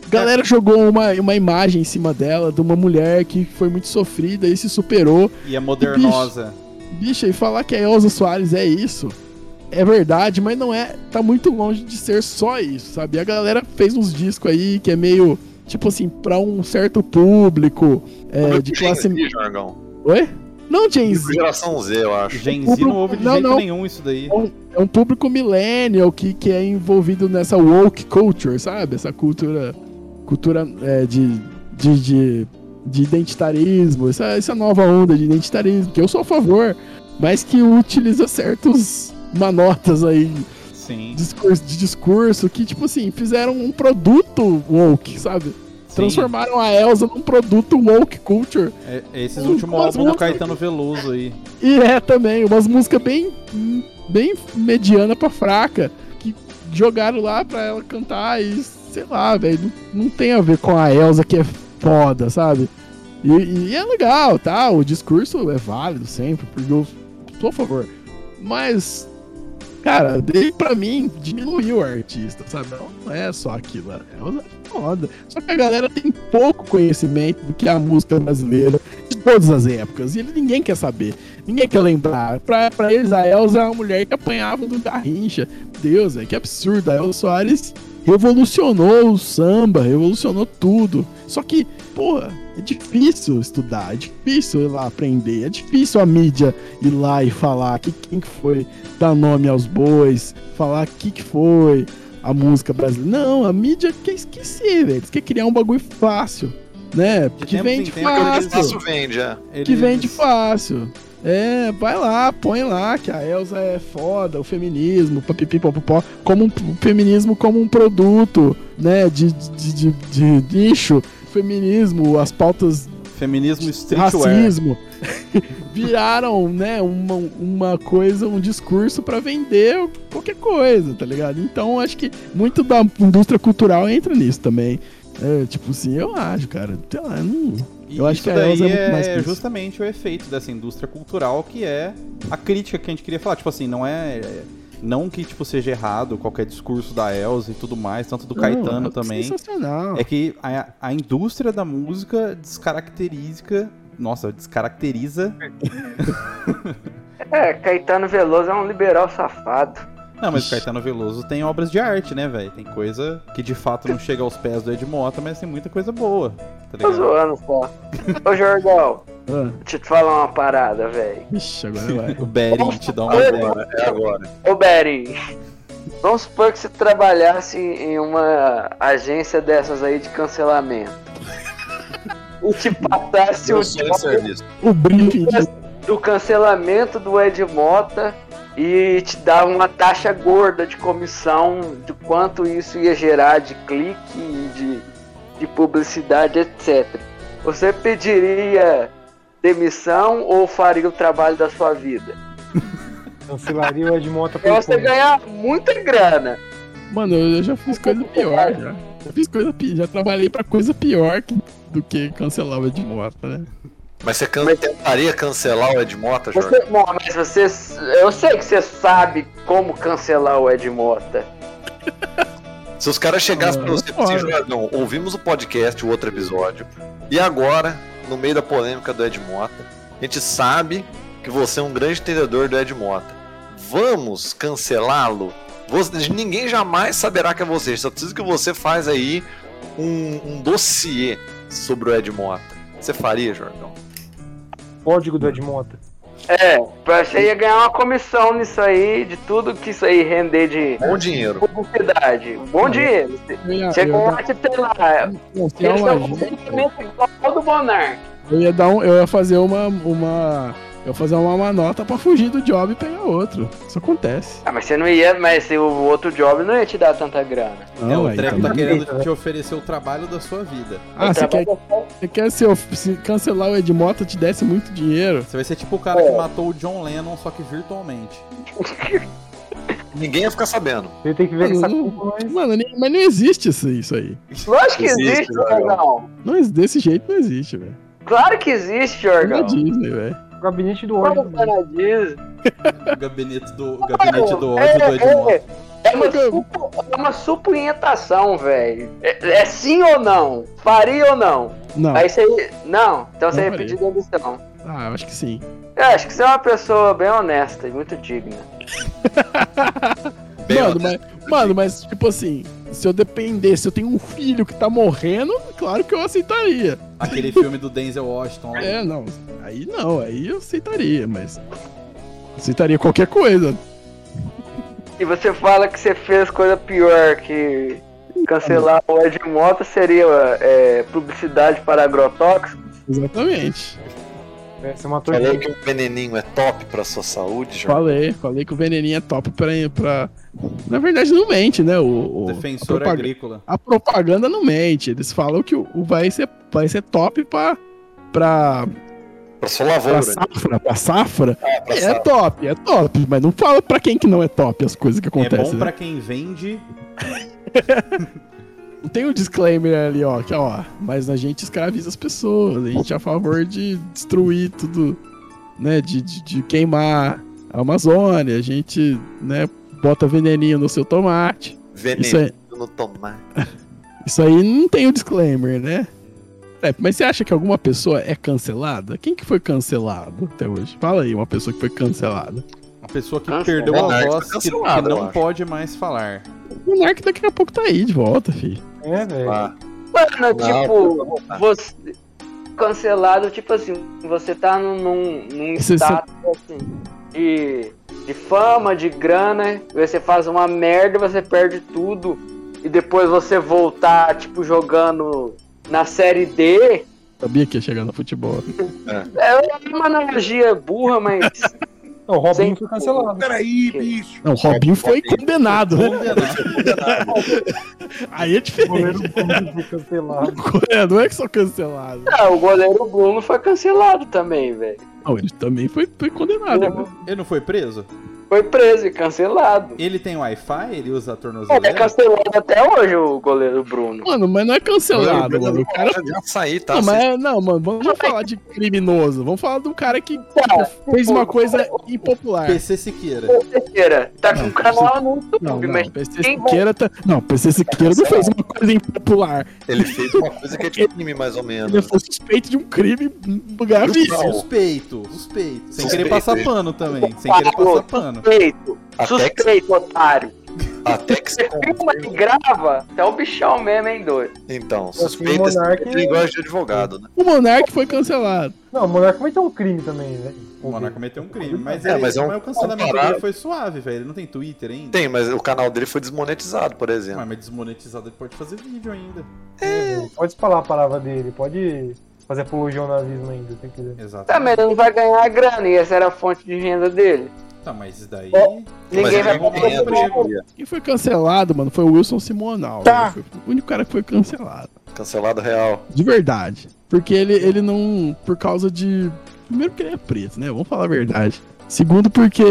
A galera jogou uma, uma imagem em cima dela de uma mulher que foi muito sofrida e se superou. E é modernosa. Bicho, e falar que a Elza Soares é isso. É verdade, mas não é. Tá muito longe de ser só isso, sabe? A galera fez uns discos aí que é meio. Tipo assim, pra um certo público. É, de classe. Z, Jorgão. Oi? Não, Gen Z. Geração Z, eu acho. Gen Z público- não ouve de não, jeito não. nenhum isso daí. É um- É um público millennial que, que é envolvido nessa woke culture, sabe? Essa cultura. Cultura é, de, de, de, de identitarismo, essa, essa nova onda de identitarismo, que eu sou a favor, mas que utiliza certos manotas aí Sim. discurso, de discurso que, tipo assim, fizeram um produto woke, sabe? sim. Transformaram a Elsa num produto woke culture. É, esses Hum, últimos álbuns do música- Caetano Veloso aí. E é também umas músicas bem, bem mediana pra fraca, que jogaram lá pra ela cantar e, sei lá, velho, não, não tem a ver com a Elsa que é foda, sabe? E, e é legal, tá? O discurso é válido sempre, porque eu sou a favor. Mas, cara, dele pra mim diminuiu o artista, sabe? Não é só aquilo, é foda. Só que a galera tem pouco conhecimento do que é a música brasileira de todas as épocas. E ninguém quer saber. Ninguém quer lembrar. Pra, pra eles, a Elza é uma mulher que apanhava do Garrincha. Deus, é que absurdo. A Elza Soares revolucionou o samba, revolucionou tudo. Só que, porra, é difícil estudar, é difícil ir lá aprender, é difícil a mídia ir lá e falar que quem que foi dar nome aos bois, falar que que foi a música brasileira. Não, a mídia quer esquecer, velho. Eles querem criar um bagulho fácil, né? Que tempos vende fácil Fácil vende, é. que vende fácil. É, vai lá, põe lá que a Elsa é foda, o feminismo, papipi, popopó, como um o feminismo como um produto, né, de, de, de, de nicho, feminismo, as pautas Feminismo streetwear. racismo (laughs) viraram, né, uma, uma coisa, um discurso pra vender qualquer coisa, tá ligado? Então acho que muito da indústria cultural entra nisso também. É, tipo assim, eu acho, cara, sei lá, não, E Eu acho que a daí Elza é muito mais é justamente o efeito dessa indústria cultural que é a crítica que a gente queria falar. Tipo assim, não é. Não que tipo, seja errado qualquer discurso da Elza e tudo mais, tanto do Caetano Não, é também. Sensacional. É que a, a indústria da música descaracteriza. Nossa, descaracteriza. É, Caetano Veloso é um liberal safado. Não, mas o Caetano Veloso tem obras de arte, né, velho? Tem coisa que de fato não chega aos pés do Ed Mota, mas tem muita coisa boa. Tá Tô zoando só. Ô, Jordão, Ah, deixa eu te falar uma parada, velho. Ixi, agora vai. O Bering te dá uma ideia. Agora, é agora. Ô, Berry, vamos supor que você trabalhasse em uma agência dessas aí de cancelamento. E te (laughs) passasse o. O briefing do cancelamento do Ed Mota e te dava uma taxa gorda de comissão de quanto isso ia gerar de clique, de, de publicidade, etc. Você pediria demissão ou faria o trabalho da sua vida? Cancelaria o Edmonta Pra você ganhar muita grana. Mano, eu já fiz coisa pior já. Já fiz coisa pior, já trabalhei pra coisa pior que- do que cancelar o Edmota, né? Mas você can- tentaria cancelar o Ed Mota, Jorge? Você, bom, mas você. Eu sei que você sabe como cancelar o Ed Mota. (laughs) Se os caras chegassem pra Ah, você e falassem, olha. Jorgão, ouvimos o podcast, o outro episódio, e agora, no meio da polêmica do Ed Mota, a gente sabe que você é um grande entendedor do Ed Mota. Vamos cancelá-lo? Ninguém jamais saberá que é você. Só precisa que você faz aí um, um dossiê sobre o Ed Mota. Você faria, Jorgão? Código do Edmonta. É, você ia ganhar uma comissão nisso aí, de tudo que isso aí render de Bom dinheiro. publicidade. Bom dinheiro. Eu ia, Você contrata, sei lá, não, se é um procedimento igual do Monark. eu ia dar um, eu ia fazer uma, uma, eu fazer uma manota pra fugir do job e pegar outro. Isso acontece. Ah, mas você não ia, mas se o outro job não ia te dar tanta grana. É, Não, o aí Treco tá tá querendo te oferecer o trabalho da sua vida. Ah, O você quer, é você quer se, eu- se cancelar o Edmota te desse muito dinheiro? Você vai ser tipo o cara que matou o John Lennon, só que virtualmente. (laughs) Ninguém ia ficar sabendo. Ele tem que ver essa mas. Mano, nem- mas não existe isso, isso aí. Lógico que Existe, existe. Não, ex- desse jeito não existe, velho. Claro que existe, É da Jorgão. Disney, velho. Gabinete do ódio. gabinete do, o gabinete do É, ódio do Ed Mota. é, É uma, supo- é uma supunhentação, velho. É, é sim ou não? Faria ou não? Não. Aí você. Não, então você Não ia pedir demissão. Ah, eu acho que sim. Eu acho que você é uma pessoa bem honesta e muito digna. (laughs) Mano, mas, mano, mas tipo assim, se eu dependesse, se eu tenho um filho que tá morrendo, claro que eu aceitaria. Aquele filme do Denzel Washington lá. É, não. Aí não, aí eu aceitaria, mas. Aceitaria qualquer coisa. E você fala que você fez coisa pior que cancelar o Ed Mota seria é, publicidade para agrotóxicos? Exatamente. Você matou Falou ele. que o veneninho é top pra sua saúde, Jorge. Falei, falei que o veneninho é top pra. pra... Na verdade, não mente, né? O, o- Defensor a, agrícola. a propaganda não mente. Eles falam que o, o vai, ser, vai ser top pra. pra, Pra sua pra lavoura. safra. Pra safra. Ah, pra É safra. top, é top. Mas não fala pra quem que não é top as coisas que É acontecem. bom né? pra quem vende. (laughs) Não tem um disclaimer ali, ó, que ó, mas a gente escraviza as pessoas, a gente é a favor de destruir tudo, né, de, de, de queimar a Amazônia, a gente, né, bota veneninho no seu tomate. Isso aí, Veneno no tomate. (laughs) isso aí não tem o disclaimer, né? É, mas você acha que alguma pessoa é cancelada? Quem que foi cancelado até hoje? Fala aí, uma pessoa que foi cancelada. Uma pessoa que Nossa, perdeu o a voz foi que, que não pode mais falar. O Monark daqui a pouco tá aí de volta, filho. É, velho. Ah, Mano, tipo, não, não. você. Cancelado, tipo assim, você tá num, num, status assim, de, de fama, de grana, você faz uma merda, você perde tudo, e depois você voltar, tipo, jogando na série D. Sabia que ia chegar no futebol. (laughs) É uma analogia burra, mas. (laughs) Não, o Robinho Sem- foi cancelado. Peraí, bicho. Não, o Robinho foi condenado, né? Condenado. (laughs) Aí é O goleiro diferente. Bruno foi cancelado. (laughs) É, não é que só cancelado. Ah, o goleiro Bruno foi cancelado também, velho. Não, ele também foi, foi condenado. né? Ele não foi preso? Foi preso e cancelado. Ele tem Wi-Fi? Ele usa a É, é tornozeleira? cancelado até hoje o goleiro Bruno. Mano, mas não é cancelado, mano. O cara. já saí, tá? Não, mas é- não, mano, vamos falar de criminoso. Vamos falar do cara que fez uma coisa impopular. PC Siqueira. Siqueira, tá com um canal no YouTube, Não, não, mas PC Siqueira tá. Não, PC Siqueira não fez uma coisa impopular. Ele fez uma coisa que é de crime, mais ou Ele menos. foi suspeito de um crime gravíssimo. Suspeito, suspeito. Sem Suspeito, querer passar hein? pano também. Sem querer passar pano. Suspeito, Até que, suspeito, otário. até que Você você filma e grava, até o bichão mesmo, hein, doido. Então, suspeita o esse Monark- linguagem de advogado, né? O Monark foi cancelado. Não, o Monarca cometeu um crime também, velho. O Monarca cometeu um crime. Mas, É, ele, mas é um- mas o cancelamento dele foi suave, velho. Ele não tem Twitter ainda? Tem, mas o canal dele foi desmonetizado, por exemplo. Ué, mas desmonetizado ele pode fazer vídeo ainda. É, Pode falar a palavra dele, pode fazer apologia ao nazismo ainda, se quiser. Exato. Tá, mas ele não vai ganhar grana, e essa era a fonte de renda dele. Tá, mas isso daí. Ninguém vai comprar. dia. Quem foi cancelado, mano, foi o Wilson Simonal. Tá. Ele Foi o único cara que foi cancelado. Cancelado real. De verdade. Porque ele, ele não. Por causa de. Primeiro porque ele é preto, né? Vamos falar a verdade. Segundo porque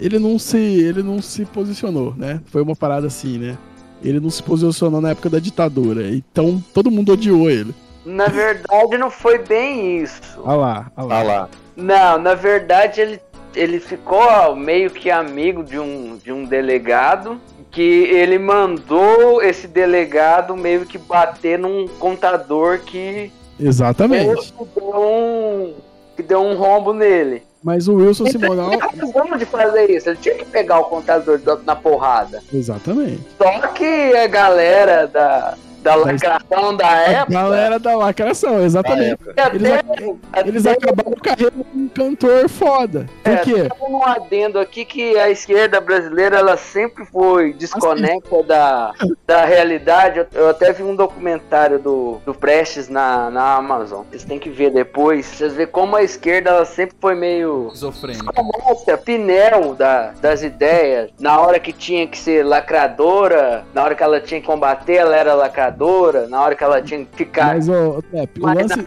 ele não se. ele não se posicionou, né? Foi uma parada assim, né? Ele não se posicionou na época da ditadura. Então todo mundo odiou ele. Na verdade, não foi bem isso. Olha lá, olha lá. Ah lá. Não, na verdade, ele, ele ficou meio que amigo de um, de um delegado. Que ele mandou esse delegado meio que bater num contador que Exatamente. que deu um, que deu um rombo nele. Mas o Wilson Ele Simonal. tinha de fazer isso, ele tinha que pegar o contador do- na porrada. Exatamente. Só que a galera da, da lacração da A época. galera da lacração, exatamente. até- Eles, ac- eles até- acabaram a carreira com um cantor foda. Por É, quê? Um adendo aqui que a esquerda brasileira ela sempre foi desconecta da, da realidade. Eu, eu até vi um documentário do, do Prestes na, na Amazon. Vocês têm que ver depois. Vocês vê como a esquerda ela sempre foi meio desconecta, pinel da, das ideias. Na hora que tinha que ser lacradora, na hora que ela tinha que combater, ela era lacradora. Maquiadora, na hora que ela tinha que ficar Mas, ô, lance.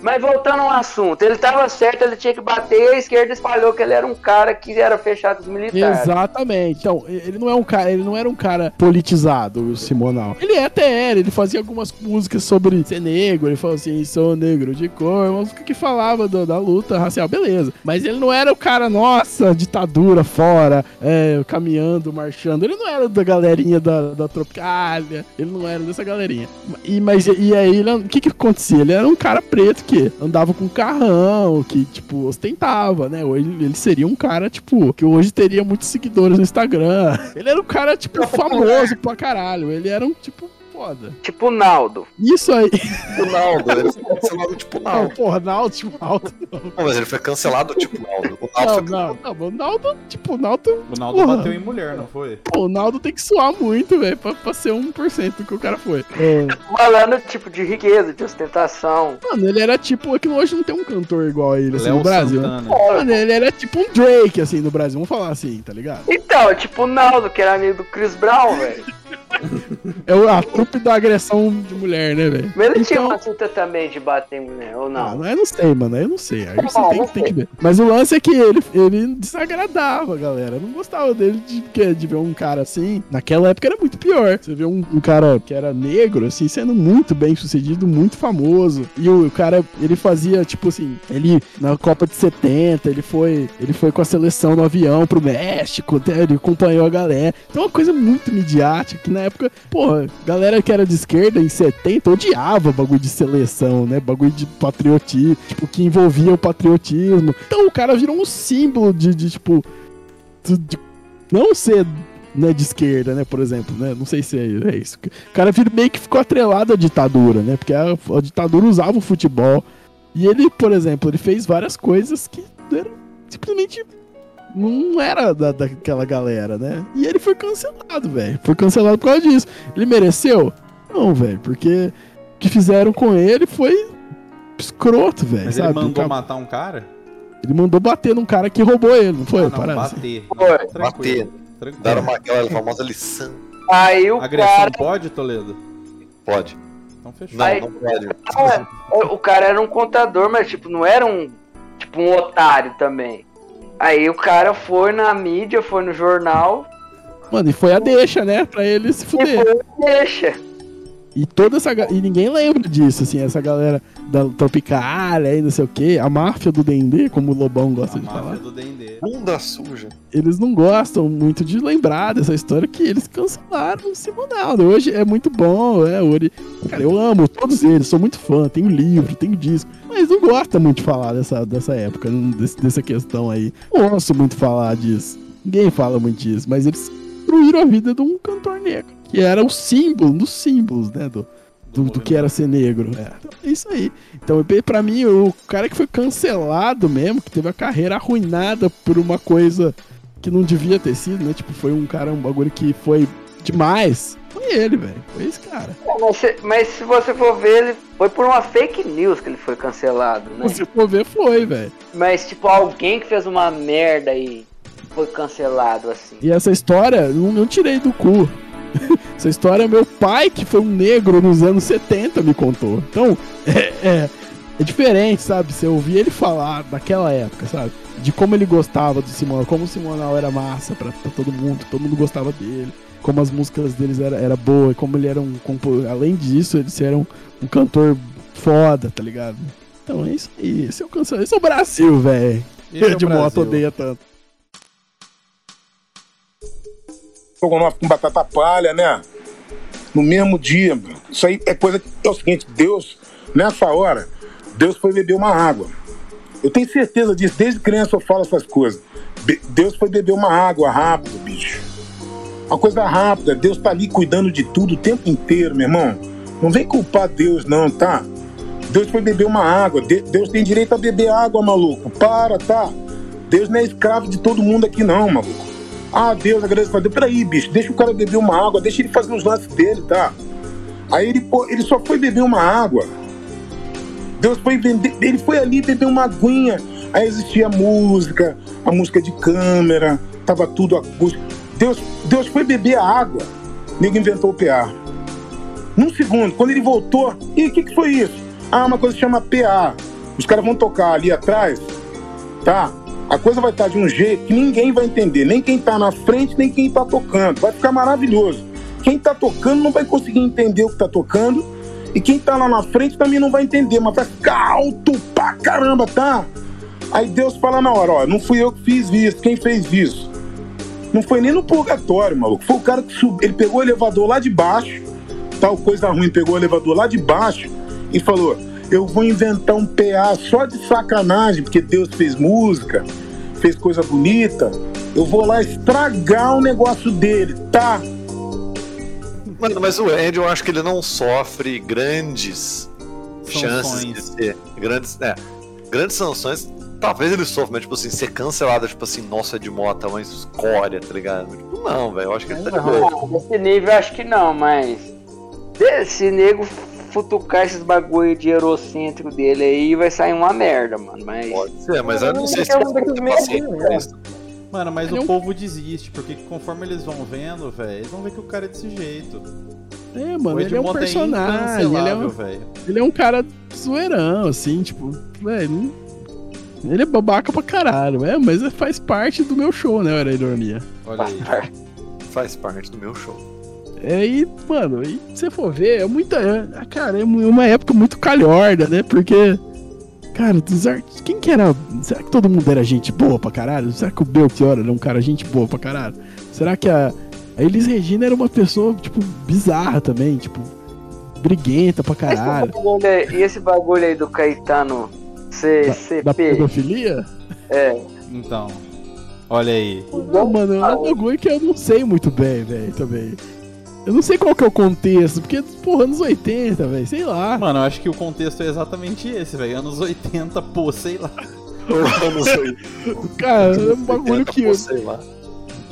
Mas voltando ao assunto, ele tava certo, ele tinha que bater e a esquerda espalhou que ele era um cara que era fechado dos militares. Exatamente. Então, ele não é um cara, ele não era um cara politizado, o Simonal. Ele é até era, ele fazia algumas músicas sobre ser negro, ele falou assim, sou negro de cor, uma música que falava do- da luta racial, beleza. Mas ele não era o cara, nossa, ditadura fora, é, caminhando, marchando. Ele não era da galerinha da, da Tropicália, ele não era dessa galerinha. E, mas, e aí, ele- o que que acontecia? Ele era um cara preto que andava com carrão, que, tipo, ostentava, né? Hoje ele seria um cara, tipo, que hoje teria muitos seguidores no Instagram. Ele era um cara, tipo, famoso pra caralho. Ele era um, tipo, foda. Tipo o Naldo. Isso aí. O Naldo, ele foi cancelado tipo Não, Naldo. porra, Naldo, tipo, Naldo. Não, Não, mas ele foi cancelado tipo Naldo. O Naldo não, foi não, não, o Naldo, tipo, o Naldo, O Naldo Porra. bateu em mulher, não foi? pô, o Naldo tem que suar muito, velho, pra, pra ser 1% do que o cara foi. É, Falando tipo de riqueza, de ostentação. mano, ele era tipo, aqui hoje não tem um cantor igual a ele, assim, Léo no Brasil. Santana. Mano, ele era tipo um Drake, assim, no Brasil, vamos falar assim, tá ligado? Então, tipo o Naldo, que era amigo do Chris Brown, velho. É o- a trupe da agressão de mulher, né, velho? Mas ele tinha Então- uma cinta também de bater em mulher, ou Ah, não? não, eu não sei, mano. Eu não sei. Aí você Ah, tem, tem que ver. Mas o lance é que ele, ele desagradava, a galera. Eu não gostava dele de, de ver um cara assim. Naquela época era muito pior. Você vê um, um cara que era negro, assim, sendo muito bem sucedido, muito famoso. E o, cara, ele fazia, tipo assim, ele na Copa de 70, ele foi, ele foi com a seleção no avião pro México, ele acompanhou a galera. Então é uma coisa muito midiática, que na época, porra, galera que era de esquerda em 70 odiava bagulho de seleção, né? Bagulho de patriotismo, tipo, que envolvia o patriotismo. Então o cara virou um símbolo de, de, tipo, de, de não ser né, de esquerda, né, por exemplo, né? Não sei se é, é isso. O cara meio que ficou atrelado à ditadura, né? Porque a, a ditadura usava o futebol. E ele, por exemplo, ele fez várias coisas que eram simplesmente não era da, daquela galera, né? E ele foi cancelado, velho. Foi cancelado por causa disso. Ele mereceu? Não, velho, porque o que fizeram com ele foi escroto, velho, Mas sabe? ele mandou cara- matar um cara? ele mandou bater num cara que roubou ele, não foi? Ah, não, assim. bater. Foi. Tranquilo, Bater. tranquilo. Daram uma, aquela famosa lição. Aí o Agressão cara. pode, Toledo? Pode. Então fechou. Não, Aí- não pode. Ah, o cara era um contador, mas tipo, não era um. Tipo, um otário também. Aí o cara foi na mídia, foi no jornal Mano, e foi a deixa, né? Pra ele se e fuder. foi, deixa. E toda essa E ninguém lembra disso, assim, essa galera da Tropicália aí, não sei o quê, a máfia do D&D, como o Lobão gosta A de falar. máfia do D&D. Bunda suja. Eles não gostam muito de lembrar dessa história que eles cancelaram o Simonaldo. Hoje é muito bom, é, Ori. Cara, eu amo todos eles, sou muito fã, tenho livro, tenho disco. Mas não gosta muito de falar dessa, dessa época, desse- dessa questão aí. Não gosto muito falar disso. Ninguém fala muito disso, mas eles destruíram a vida de um cantor negro. Que era o símbolo, um dos símbolos, né? Do, do, do que era ser negro. É, então, é isso aí. Então, pra mim, o cara que foi cancelado mesmo, que teve a carreira arruinada por uma coisa que não devia ter sido, né? Tipo, foi um cara, um bagulho que foi demais. Foi ele, velho. Foi esse cara. Mas se, mas se você for ver, ele foi por uma fake news que ele foi cancelado, né? Se for ver, foi, velho. Mas tipo, alguém que fez uma merda e foi cancelado assim. E essa história, eu não, não tirei do cu. (laughs) essa história, meu pai, que foi um negro nos anos 70, me contou. Então, (laughs) é, é, é diferente, sabe? Você ouvir ele falar daquela época, sabe? De como ele gostava do Simonal, como o Simonal era massa pra, pra todo mundo, todo mundo gostava dele, como as músicas deles era, era boa, como ele era um compo- Além disso, eles eram um cantor foda, tá ligado? Então é isso aí. Esse é o, canção, esse é o Brasil, velho. É (laughs) De moto odeia tanto. Estrogonofe com batata palha, né? No mesmo dia. Isso aí é coisa. É o seguinte, Deus, nessa hora, Deus foi beber uma água. Eu tenho certeza disso, desde criança eu falo essas coisas. Be- Deus foi beber uma água rápido, bicho. Uma coisa rápida, Deus tá ali cuidando de tudo o tempo inteiro, meu irmão. Não vem culpar Deus, não, tá? Deus foi beber uma água. De- Deus tem direito a beber água, maluco. Para, tá? Deus não é escravo de todo mundo aqui, não, maluco. Ah, Deus, agradeço a Deus. Peraí, bicho, deixa o cara beber uma água, deixa ele fazer os lances dele, tá? Aí ele, ele só foi beber uma água. Deus foi vender, ele foi ali beber uma aguinha. Aí existia música, a música de câmera, tava tudo acústico. Deus, Deus foi beber a água. Nego inventou o PA. Num segundo, quando ele voltou, e o que, que foi isso? Ah, uma coisa que chama PA. Os caras vão tocar ali atrás, tá? A coisa vai estar de um jeito que ninguém vai entender, nem quem tá na frente, nem quem tá tocando. Vai ficar maravilhoso. Quem tá tocando não vai conseguir entender o que tá tocando, e quem tá lá na frente também não vai entender, mas vai ficar alto pra caramba, tá? Aí Deus fala na hora, ó, não fui eu que fiz isso, quem fez isso? Não foi nem no purgatório, maluco. Foi o cara que subiu, ele pegou o elevador lá de baixo, tal coisa ruim, pegou o elevador lá de baixo e falou: Eu vou inventar um PA só de sacanagem, porque Deus fez música, fez coisa bonita. Eu vou lá estragar o negócio dele, tá? Mano, mas o Andy, eu acho que ele não sofre grandes chances de Sanções. ser. Grandes, é, grandes sanções. Talvez ele sofra, mas tipo assim, ser cancelado, tipo assim, nossa, de moto é uma escória, tá ligado? Tipo, não, velho, eu acho que ele tá de boa. Nesse nível eu acho que não, mas. Se nego futucar esses bagulho de eurocêntrico dele aí, vai sair uma merda, mano. Mas. Pode ser, mas eu não sei se É um daqueles assim, né? isso. Mano, mas é o povo desiste, porque conforme eles vão vendo, velho, eles vão ver que o cara é desse jeito. É, mano, ele é um Edmond personagem, ele é um, velho. ele é um cara zoeirão, assim, tipo, velho, ele é babaca pra caralho, é, mas faz parte do meu show, né, era a ironia. Olha aí. Faz parte do meu show. É, e, mano, e se você for ver, é muita. É, cara, é mu- uma época muito calhorda, né? Porque. Cara, dos artistas. Quem que era. Será que todo mundo era gente boa pra caralho? Será que o Belchior era um cara gente boa pra caralho? Será que a. A Elis Regina era uma pessoa, tipo, bizarra também, tipo. Briguenta pra Esse caralho. bagulho aí- e esse bagulho aí do Caetano CCP? Da pedofilia? É. Então, olha aí. Não, mano, é um bagulho que eu não sei muito bem, velho, também. Eu não sei qual que é o contexto, porque, porra, anos 80, velho, sei lá. Mano, eu acho que o contexto é exatamente esse, velho. Anos 80, pô, sei lá. Eu não sei. Cara, é um bagulho que. Pô, sei lá.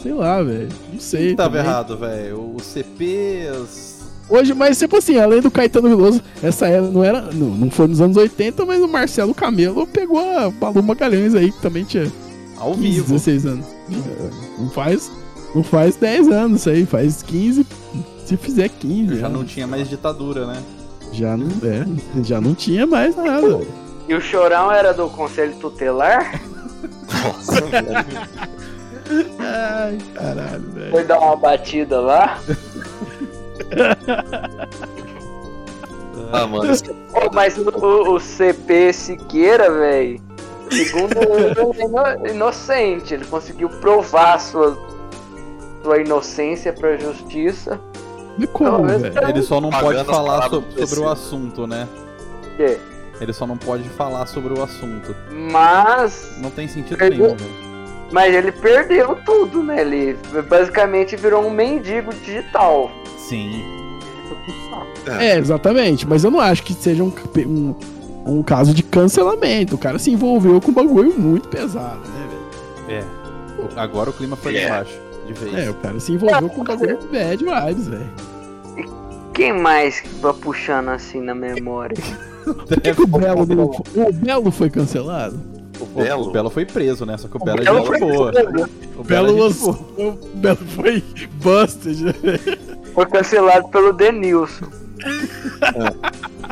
Sei lá, velho. Não sei. Quem tava também. errado, velho? O CP, as... Hoje, mas tipo assim, além do Caetano Veloso, essa era, não era. Não, não foi nos anos 80, mas o Marcelo Camelo pegou a Balu Magalhães aí, que também tinha ao 15, vivo. 16 anos. É, Não faz. Não faz 10 anos isso aí, faz 15. Se fizer 15. Já né? não tinha mais ditadura, né? Já não, é, já não tinha mais nada. E o Chorão era do Conselho Tutelar? Nossa, velho. (laughs) Ai, caralho, velho. Foi dar uma batida lá? Ah, mano, Pô, mas o, o- CP Siqueira, velho, segundo ele, é ino- inocente. Ele conseguiu provar sua, sua inocência pra justiça. Mas como, velho? Ele só não pode falar so- sobre o assunto, né? Que? Ele só não pode falar sobre o assunto. Mas. Não tem sentido Perdeu. nenhum, velho. Mas ele perdeu tudo, né? Ele basicamente virou um mendigo digital. Sim. É, exatamente. Mas eu não acho que seja um, um, um caso de cancelamento. O cara se envolveu com um bagulho muito pesado, né, velho? É. Agora o clima foi É. embaixo. De vez. É, o cara se envolveu com um bagulho (laughs) bad vibes, velho. Quem mais que vai puxando assim na memória? Por que, que o Belo não foi? O Belo foi cancelado? o O- Belo. O Belo foi preso, né? Só que o Belo é Belo gente foi boa. O O Belo Belo, é gente boa. lançou- o Belo foi busted. né? Foi cancelado pelo Denilson.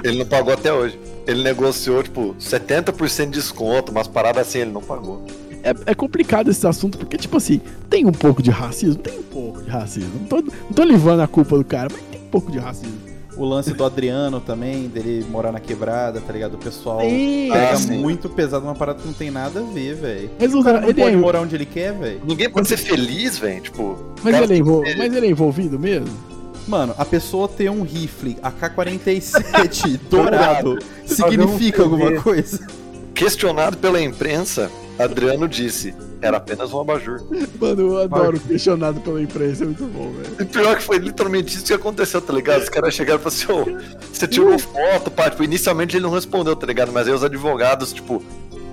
Ele não pagou até hoje. Ele negociou, tipo, 70% de desconto, mas parada assim ele não pagou. É, é complicado esse assunto, porque, tipo assim, tem um pouco de racismo? Tem um pouco de racismo. Não tô, não tô levando a culpa do cara, mas tem um pouco de racismo. O lance do Adriano também, dele morar na quebrada, tá ligado? O pessoal Sim, pega Ah, sim. muito pesado uma parada que não tem nada a ver, velho. Mas o cara não ele pode é, morar onde ele quer, velho. Ninguém pode ser feliz, velho. Tipo, mas, ele é envol- mas ele é envolvido mesmo? Mano, a pessoa ter um rifle AK-47 (laughs) dourado significa um alguma coisa? questionado pela imprensa, Adriano disse: era apenas um abajur. Mano, eu adoro questionado pela imprensa, é muito bom, velho. E pior que foi literalmente isso que aconteceu, tá ligado? Os caras chegaram e falaram assim, ô, você tirou foto, pá. Tipo, inicialmente ele não respondeu, tá ligado? Mas aí os advogados, tipo,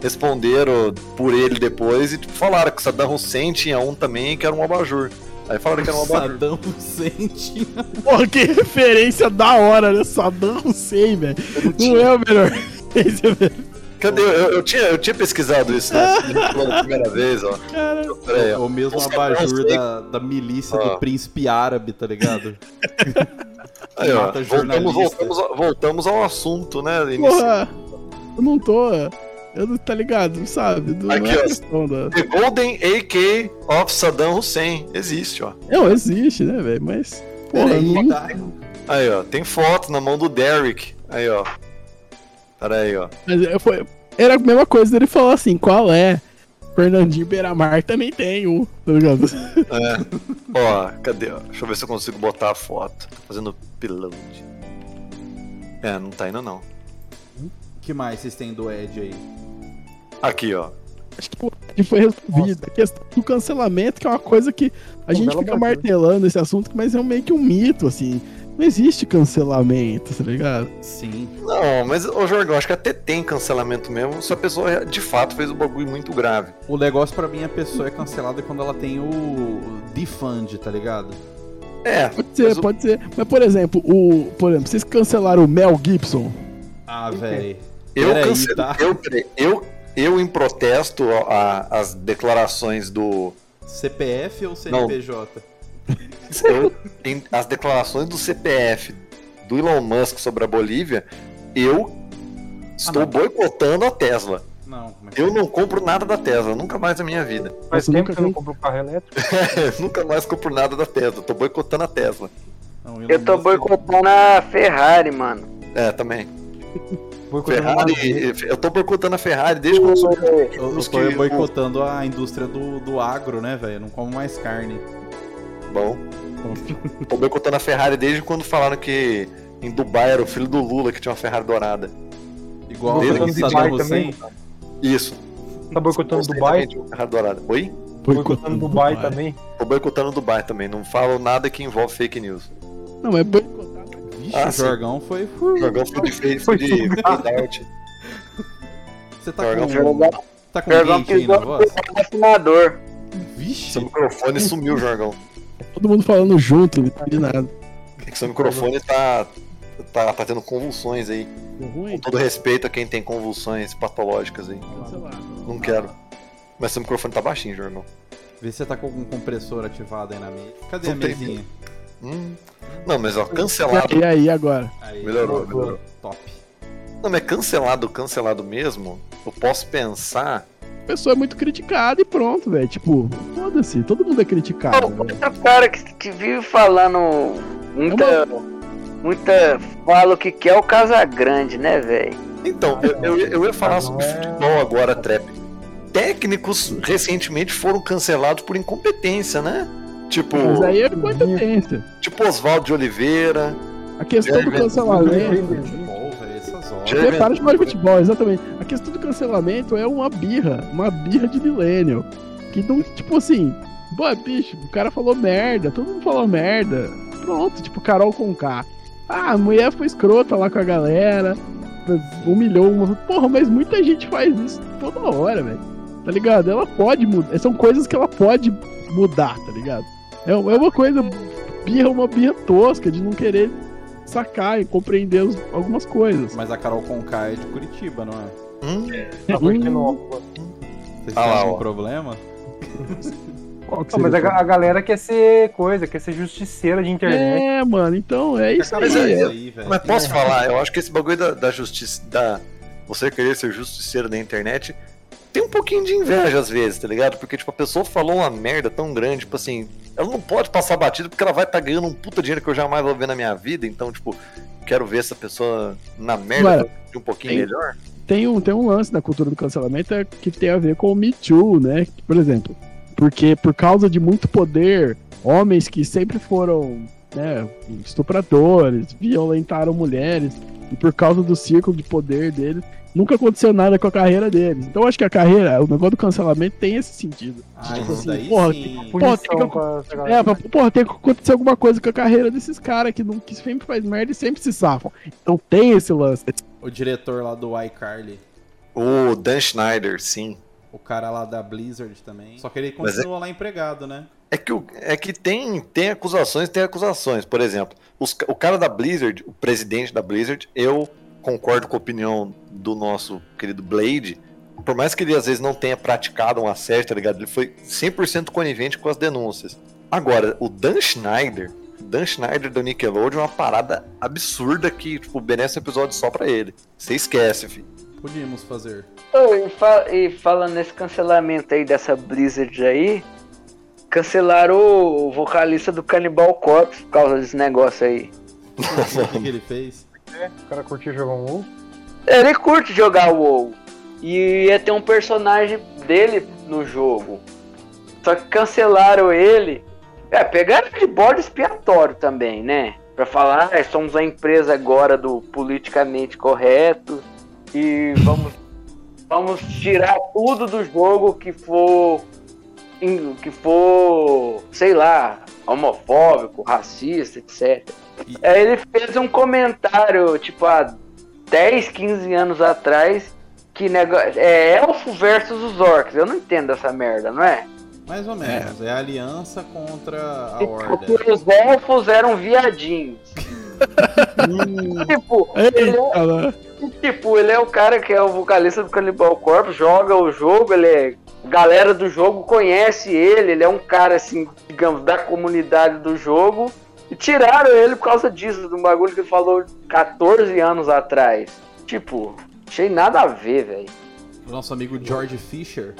responderam por ele depois e tipo, falaram que o Saddam Hussein tinha um também que era um abajur. Aí falaram que era um abajur. Saddam Hussein tinha Porra, que referência da hora, né? Saddam Hussein, velho. Não é o melhor. (laughs) Esse é o melhor. Cadê? Eu, eu tinha, eu tinha pesquisado isso, né? Pela (laughs) primeira vez, ó. Cara, Peraí, ó. Ou mesmo Os abajur da, da milícia Ó. do príncipe árabe, tá ligado? (laughs) Aí, ó, voltamos, voltamos, ao- voltamos ao assunto, né? Porra, eu não tô. Eu não tá ligado, sabe? Não Aqui, é ó. questão. The Golden AK of Saddam Hussein. Existe, ó. Não, existe, né, velho? Mas. Porra, Peraí, não, tá? Aí, ó. Tem foto na mão do Derek. Aí, ó. Pera aí, ó. Mas foi, era a mesma coisa dele falar assim, qual é? Fernandinho Beiramar também tem um, tá ligado? É. Ó, cadê? Ó? Deixa eu ver se eu consigo botar a foto. Tô fazendo upload. É, não tá indo não. O que mais vocês têm do Ed aí? Aqui, ó. Acho que que foi resolvido. A questão do cancelamento, que é uma coisa que a gente fica martelando esse assunto, mas é meio que um mito, assim. Não existe cancelamento, tá ligado? Sim. Não, mas, ô Jorgão, acho que até tem cancelamento mesmo, se a pessoa de fato fez um bagulho muito grave. O negócio pra mim, a pessoa é cancelada quando ela tem o defund, tá ligado? É, Pode ser, o- pode ser. Mas, por exemplo, o. Por exemplo, vocês cancelaram o Mel Gibson. Ah, velho. eu cancelei. tá? Eu, eu, eu, em protesto a- as declarações do. CPF ou CNPJ? Eu- em- as declarações do CPF do Elon Musk sobre a Bolívia, eu estou Ah, boicotando a Tesla. Não, mas... Eu não compro nada da Tesla, nunca mais na minha vida. Faz tempo nunca que você não um carro elétrico. (laughs) nunca mais compro nada da Tesla, tô boicotando a Tesla. Não, Eu tô boicotando a Ferrari, mano. É, também. Ferrari, eu tô boicotando a Ferrari desde quando. Eu, eu Os tô boicotando a indústria do, do agro, né, velho? Não como mais carne. Bom. (laughs) Tô boicotando a Ferrari desde quando falaram que em Dubai era o filho do Lula que tinha uma Ferrari dourada. Igual o que Dubai Hussein. Isso. Tá boicotando Dubai? uma Ferrari dourada. Oi? Boicotando Dubai também. Tô boicotando Dubai também. Não falo nada que envolve fake news. Não, é boicotar. Vixe, Ah, o. Jorgão foi. O Jorgão foi de fade, foi de (laughs) Foi out. Você tá Jorgão com. Jorgão, Tá com Jorgão quente aí na voz? Vixe! Seu microfone sumiu, Jorgão. Todo mundo falando junto, não entendi nada. É que seu microfone tá, tá, tá tendo convulsões aí. Ruim? Com todo respeito a quem tem convulsões patológicas aí. Cancelado. Não quero. Mas seu microfone tá baixinho, Jorgão. Vê se você tá com algum compressor ativado aí na mesa. Cadê Não a mesinha? Hum. Não, mas ó, cancelado. E aí, agora? Aí, Melhorou, melhorou. Top. Não, mas cancelado, cancelado mesmo, eu posso pensar. A pessoa é muito criticada e pronto, velho. Tipo, foda-se, todo mundo é criticado. velho. Outro cara que, que vive falando muita. Muita. Fala o que quer o Casagrande, né, velho? Então, eu, eu, eu ia falar Não sobre é- futebol agora, Trap. Técnicos recentemente foram cancelados por incompetência, né? Tipo, Mas aí é competência. tipo Oswaldo de Oliveira. A questão do É, cancelamento. Para de falar de futebol, exatamente. A questão do cancelamento é uma birra, uma birra de millennial. Que não, tipo assim, pô, bicho, o cara falou merda, todo mundo falou merda. Pronto, tipo, Carol com K. Ah, a mulher foi escrota lá com a galera, humilhou uma. Porra, mas muita gente faz isso toda hora, velho. Tá ligado? Ela pode mudar. São coisas que ela pode mudar, tá ligado? É, é uma coisa, birra, uma birra tosca de não querer sacar e compreender os- algumas coisas. Mas a Carol Conká é de Curitiba, não é? Hum? Tá boicotando. Vocês Ah têm lá, algum ó. problema? Qual que Não, mas a, a galera quer ser coisa, quer ser justiceira de internet. É, mano, então é isso Mas aí. é- aí, velho. Mas posso falar, eu acho que esse bagulho da, da justiça, da você querer ser justiceiro na internet, tem um pouquinho de inveja às vezes, tá ligado? Porque, tipo, a pessoa falou uma merda tão grande, tipo assim, ela não pode passar batida porque ela vai estar ganhando um puta dinheiro que eu jamais vou ver na minha vida, então, tipo, quero ver essa pessoa na merda Mano, de um pouquinho tem- melhor. Tem um, tem um lance na cultura do cancelamento é que tem a ver com o Me Too, né? Por exemplo, porque por causa de muito poder, homens que sempre foram né, estupradores, violentaram mulheres, e por causa do círculo de poder deles, nunca aconteceu nada com a carreira deles. Então eu acho que a carreira, o negócio do cancelamento tem esse sentido. Ah, Tipo assim, daí porra, tem que- pra É, porra, tem que acontecer alguma coisa com a carreira desses caras que, não, que sempre faz merda e sempre se safam. Então tem esse lance. O diretor lá do iCarly. O Dan Schneider, sim. O cara lá da Blizzard também. Só que ele é- continua lá empregado, né? É que, o- é que tem, tem acusações, tem acusações. Por exemplo, os o cara da Blizzard, o presidente da Blizzard, eu concordo com a opinião do nosso querido Blade. Por mais que ele às vezes não tenha praticado um assédio, tá ligado? Ele foi 100% conivente com as denúncias. Agora, o Dan Schneider Dan Schneider do Nickelodeon é uma parada absurda que, tipo, merece um episódio só pra ele. Você esquece, filho. Podíamos fazer. Ô, e, fa- e falando nesse cancelamento aí dessa Blizzard aí, cancelaram o vocalista do Cannibal Corpse por causa desse negócio aí. (laughs) O que, que ele fez? O cara curtiu jogar um WoW. Ele curte jogar WoW. E ia ter um personagem dele no jogo. Só que cancelaram ele. É, pegaram de bode expiatório também, né? Pra falar, ah, somos a empresa agora do politicamente correto. E vamos, vamos tirar tudo do jogo que for. que for. sei lá, homofóbico, racista, etc. E- Aí ele fez um comentário, tipo, há 10, 15 anos atrás, que negócio. É elfo versus os orcs. Eu não entendo essa merda, não é? Mais ou menos. É, a aliança contra a Porque horda. os elfos eram viadinhos. (laughs) tipo, ele é, Eita, lá. Tipo, ele é o cara que é o vocalista do Cannibal Corpse, joga o jogo, ele é. Galera do jogo conhece ele, ele é um cara assim, digamos, da comunidade do jogo. E tiraram ele por causa disso, do bagulho que ele falou 14 anos atrás. Tipo, achei nada a ver, velho. O nosso amigo George Fisher.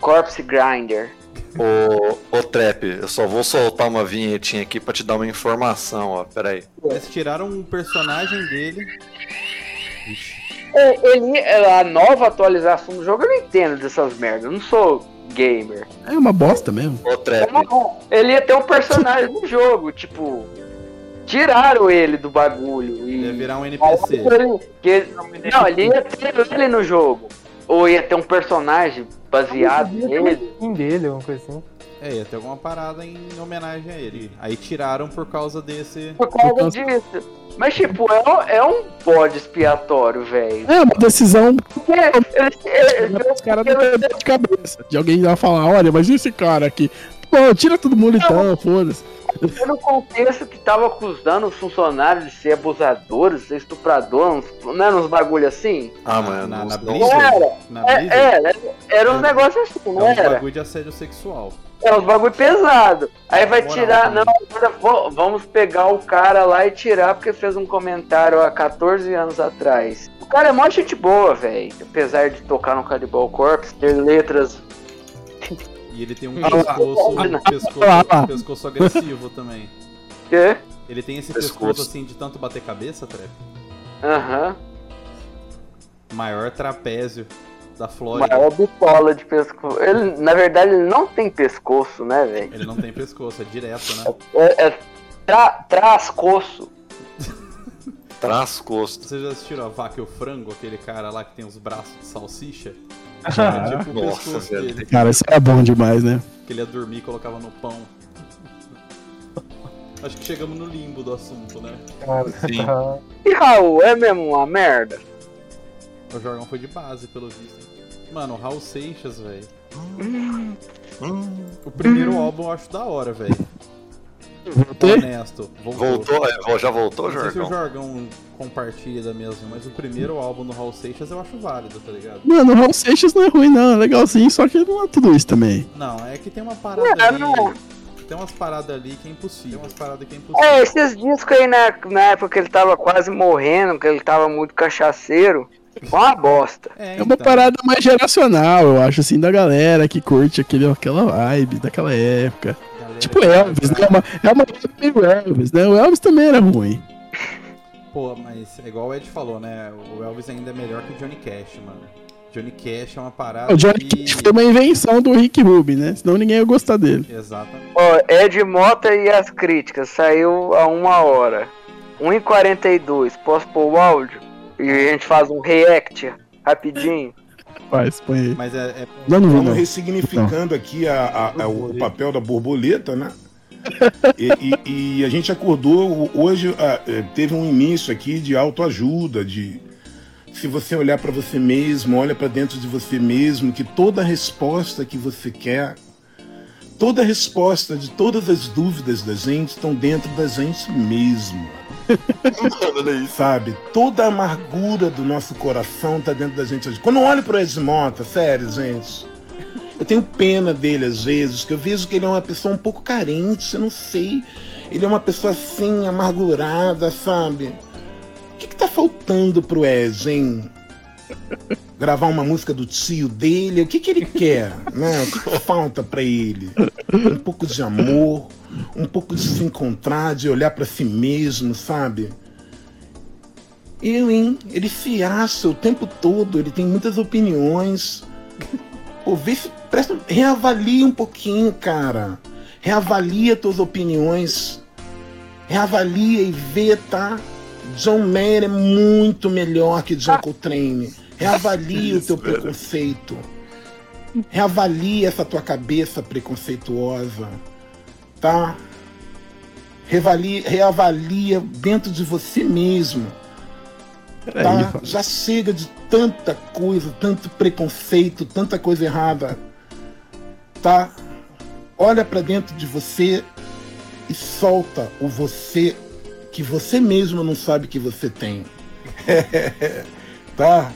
Corpse Grinder. Ô, ô Trap, eu só vou soltar uma vinhetinha aqui pra te dar uma informação, ó. Pera aí. Eles tiraram um personagem dele. Ixi. É, ele, a nova atualização do jogo eu não entendo dessas merdas, eu não sou gamer. É uma bosta mesmo. Ô Trap, Ele ia ter um personagem no (laughs) jogo, tipo. Tiraram ele do bagulho. E... Ia virar um NPC. Que- não, ele ia ter ele no jogo. Ou ia ter um personagem baseado nele. Skin dele, alguma coisa assim. É, ia ter alguma parada em homenagem a ele. Aí tiraram por causa desse. Por causa disso. Mas, tipo, é um, é um bode expiatório, velho. É uma decisão ele- os caras não de cabeça. De alguém vai falar, olha, mas e esse cara aqui? Pô, tira todo mundo então, foda-se. Foi no contexto que tava acusando os funcionários de ser abusadores, ser estuprador, uns- não era uns bagulho assim? ah, mano, na, na não- era. Na É, Blizzard. era, era uns negócios assim, É não uns era? bagulho de assédio sexual. É uns bagulho pesado. Aí vai Moral tirar, não, também. agora vo- vamos pegar o cara lá e tirar porque fez um comentário há 14 anos atrás. O cara é mó gente boa, velho. Apesar de tocar no Cannibal Corpse, ter letras. E ele tem um Ah, pescoço, ah, um ah, pescoço, pescoço agressivo também. Quê? Ele tem esse Pescoço. pescoço assim de tanto bater cabeça, Trep. Aham. Maior trapézio da Flórida. Maior bitola de pescoço. Ele, na verdade, ele não tem pescoço, né, velho? Ele não tem pescoço, é direto, né? É, é tra, trascoço. Traz costo. Vocês já assistiram a Vaca e o Frango, aquele cara lá que tem os braços de salsicha? Tipo o Nossa, pescoço velho. dele, Cara, isso é bom demais, né? que ele ia dormir e colocava no pão. (laughs) Acho que chegamos no limbo do assunto, né? Cara, Sim. tá- E Raul, é mesmo uma merda? O Jorgão foi de base, pelo visto. Mano, o Raul Seixas, velho. Hum, O primeiro álbum eu acho da hora, velho. Voltei? Honesto. Voltou. voltou? É, Já voltou, Não sei se o Jorgão? Jorgão compartilha da mesma, mas o primeiro álbum do Raul Seixas eu acho válido, tá ligado? Mano, o Raul Seixas não é ruim, não. É legalzinho, só que não é tudo isso também. Não, é que tem uma parada É, ali. não. Tem umas paradas ali que é impossível. Tem umas paradas que é impossível. É, esses discos aí na, na época que ele tava quase morrendo, que ele tava muito cachaceiro, foi uma bosta. É, É uma então. parada mais geracional, eu acho, assim, da galera que curte aquele, aquela vibe daquela época. Tipo Elvis, né? É uma, é uma meio Elvis, né? O Elvis também era ruim. Pô, mas é igual o Ed falou, né? O Elvis ainda é melhor que o Johnny Cash, mano. Johnny Cash é uma parada O Johnny que... Cash foi uma invenção do Rick Rubin, né? Senão ninguém ia gostar dele. Exatamente. Ó, Ed Mota e as críticas, saiu a uma hora. 1h42, posso pôr o áudio? E a gente faz um react rapidinho. Faz, põe aí. Mas é, é- Não, não não. ressignificando aqui a- a- a- o papel da borboleta, né? (laughs) E, e- e a gente acordou hoje, eh, teve um início aqui de autoajuda, de se você olhar para você mesmo, olha para dentro de você mesmo, que toda resposta que você quer, toda resposta de todas as dúvidas da gente estão dentro da gente mesmo. Isso. Sabe? Toda a amargura do nosso coração tá dentro da gente. Quando eu olho pro Edmota, sério, gente, eu tenho pena dele às vezes, que eu vejo que ele é uma pessoa um pouco carente, eu não sei. Ele é uma pessoa assim, amargurada, sabe? O que, que tá faltando pro Ed, hein? Gravar uma música do tio dele? O que, que ele quer? Né? O que, que falta pra ele? Um pouco de amor, um pouco de se encontrar, de olhar pra si mesmo, sabe? Eu, hein? Ele se acha o tempo todo, ele tem muitas opiniões. Pô, vê se. Presta, reavalia um pouquinho, cara. Reavalia tuas opiniões. Reavalia e vê, tá? John Mayer é muito melhor que John Coltrane. Reavalia o teu preconceito. Reavalia essa tua cabeça preconceituosa. Tá? Reavalia, reavalia dentro de você mesmo. Tá? Já chega de tanta coisa, tanto preconceito, tanta coisa errada. Tá? Olha pra dentro de você e solta o você que você mesmo não sabe que você tem. (laughs) tá?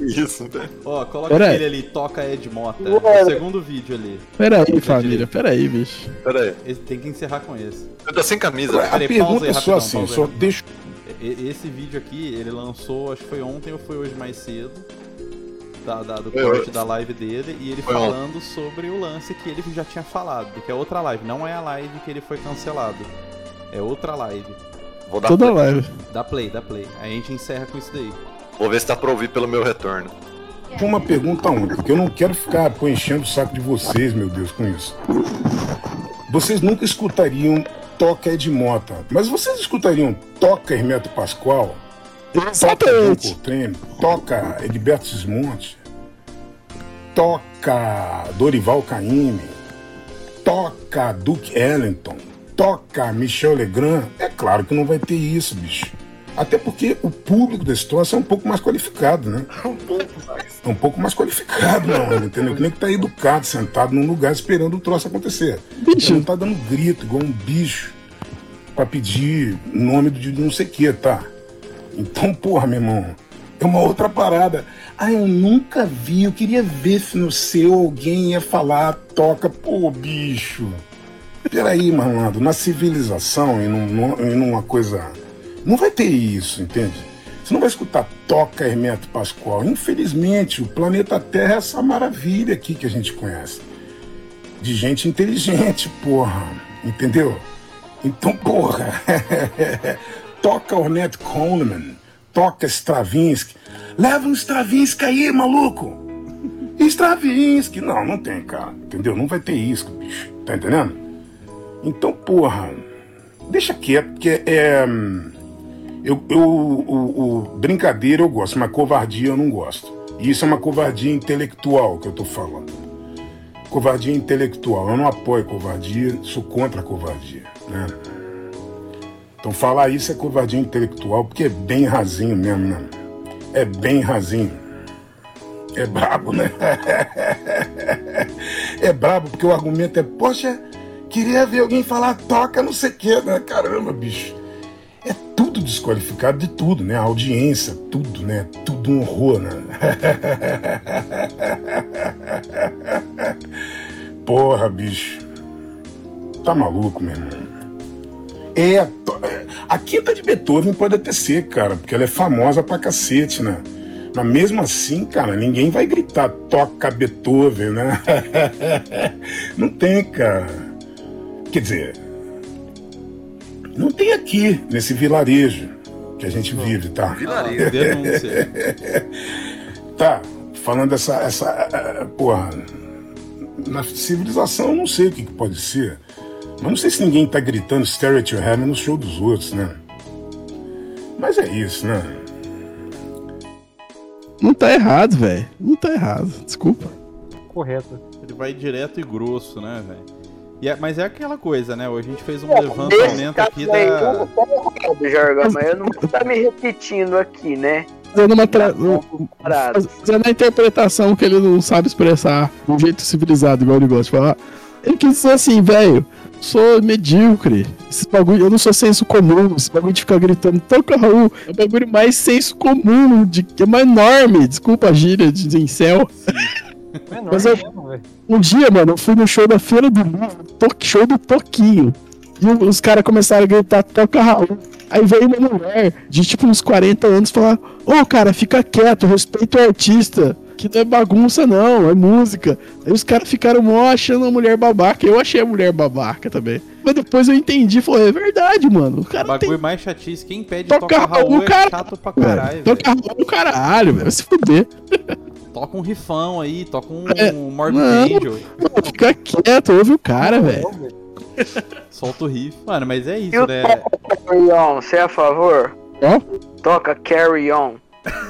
Isso, velho. Ó, coloca Pera aí. aquele ali, toca Ed Mota. Ué. O segundo vídeo ali. Peraí, família, peraí, bicho. Pera aí. Esse- tem que encerrar com esse. Você tá sem camisa. A Peraí, pergunta pausa aí, é só rapidão, assim, pausa aí, só rapidão. deixa E- Esse vídeo aqui, ele lançou, acho que foi ontem ou foi hoje mais cedo. Da, da- do corte da live dele. E ele Foi falando sobre o lance que ele já tinha falado. Que é outra live. Não é a live que ele foi cancelado. É outra live. Vou dar Toda play. live. Dá play, dá play. Aí a gente encerra com isso daí. Vou ver se dá pra ouvir pelo meu retorno. uma pergunta única, porque eu não quero ficar enchendo o saco de vocês, meu Deus, com isso. Vocês nunca escutariam Toca Ed Mota, mas vocês escutariam Toca Hermeto Pascoal? Toca Exatamente. Coltrane? Toca Edilberto Gismonte? Toca Dorival Caymmi? Toca Duke Ellington? Toca Michel Legrand? É claro que não vai ter isso, bicho. Até porque o público desse troço é um pouco mais qualificado, né? É um pouco mais qualificado, não, (laughs) entendeu? Que nem que tá educado, sentado num lugar esperando o troço acontecer. Bicho. Ele não tá dando grito, igual um bicho, pra pedir nome de não sei o que, tá? Então, porra, meu irmão, é uma outra parada. Ah, eu nunca vi, eu queria ver se no seu alguém ia falar, toca, pô, bicho. Peraí, malandro, na civilização e, num, num- e numa coisa. Não vai ter isso, entende? Você não vai escutar Toca Hermeto Pascoal. Infelizmente, o planeta Terra é essa maravilha aqui que a gente conhece. De gente inteligente, porra. Entendeu? Então, porra. (laughs) toca Ornette Coleman. Toca Stravinsky. Leva um Stravinsky aí, maluco. Stravinsky. Não, não tem, cara. Entendeu? Não vai ter isso, bicho. Tá entendendo? Então, porra. Deixa quieto, porque é. Eu, eu, o, o- brincadeira eu gosto, mas covardia eu não gosto. E isso é uma covardia intelectual que eu tô falando. Covardia intelectual. Eu não apoio covardia, sou contra a covardia. Né? Então falar isso é covardia intelectual, porque é bem rasinho mesmo, né? É bem rasinho. É brabo, né? (laughs) é brabo, porque o argumento é, poxa, queria ver alguém falar toca não sei o que, né? Caramba, bicho. Tudo desqualificado de tudo, né? A audiência, tudo, né? Tudo um horror, né? (laughs) Porra, bicho. Tá maluco, meu irmão. É, a quinta de Beethoven pode até ser, cara, porque ela é famosa pra cacete, né? Mas mesmo assim, cara, ninguém vai gritar toca Beethoven, né? (laughs) Não tem, cara. Quer dizer, não tem aqui, nesse vilarejo que a gente vive, tá? Vilarejo. (laughs) Denúncia. Tá, falando essa. essa porra. Na civilização eu não sei o que, que pode ser. Mas não sei se ninguém tá gritando Stare at Your Heaven no show dos outros, né? Mas é isso, né? Não tá errado, velho. Não tá errado. Desculpa. Correto. Ele vai direto e grosso, né, velho? E é- mas é aquela coisa, né? Hoje a gente fez um Nesse levantamento aqui aí, da. eu Jorgão, mas eu não vou estar me repetindo aqui, né? Fazendo uma tra... Parado. Fazendo a interpretação que ele não sabe expressar de um jeito civilizado, igual ele gosta de falar. Ele quis dizer assim, velho, sou medíocre. Esse bagulho, eu não sou senso comum. Esse bagulho de ficar gritando, toca Raul. É o bagulho mais senso comum, de, é mais enorme. Desculpa a gíria de incel. Menor Mas eu- mesmo. Um dia, mano, eu fui no show da Feira do Livro, to- show do Toquinho. E os caras começaram a gritar, toca Raul. Aí veio uma mulher de tipo uns 40 anos falar: Ô cara, fica quieto, respeita o artista. Que não é bagunça, não, é música. Aí os caras ficaram mó achando a mulher babaca. Eu achei a mulher babaca também. Mas depois eu entendi, falei, é verdade, mano. O cara Bagulho tem. mais chatice, quem pede Toca toca Raul Raul, é cara. chato pra caralho. Toca Raul, caralho, velho. Vai se fuder. (laughs) Toca um rifão aí, toca um É, Morbid. Angel, Mano, fica quieto, ouve o cara, velho. Solta o riff. Mano, mas é isso, né? Carry On, você é a favor? Ó. Toca Carry On.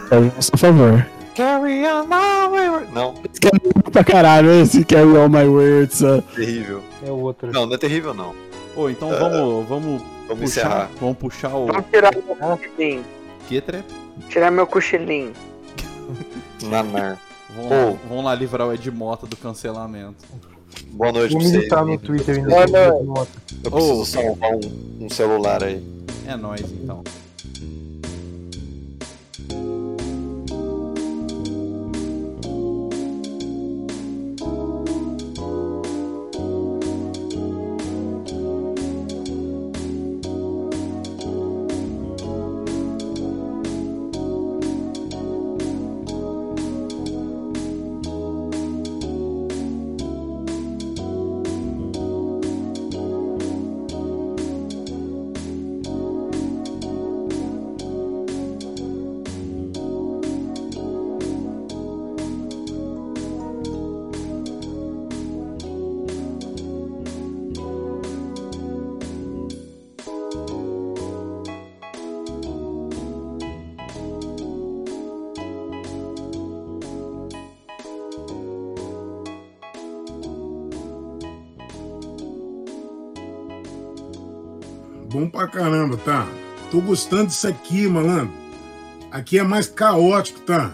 Por favor. Carry on my wayward- Não, Esse cara é pra caralho, esse Carry On My Wayward Son. terrível. É outra. Não, não é terrível, não. Ô, então vamos, vamos Vamos puxar, encerrar. vamos puxar o Vamos tirar meu cochilinho. que, Trep? Tirar meu cochilinho. (laughs) Nanar. Vamos, Ô. vamos lá livrar o Ed Mota do cancelamento. Boa noite Vou pra vocês. militar no? Twitter ainda. Boa noite. Nota. Eu preciso salvar um, um celular aí. É nóis, então. Pra caramba, tá? Tô gostando disso aqui, malandro. Aqui é mais caótico, tá?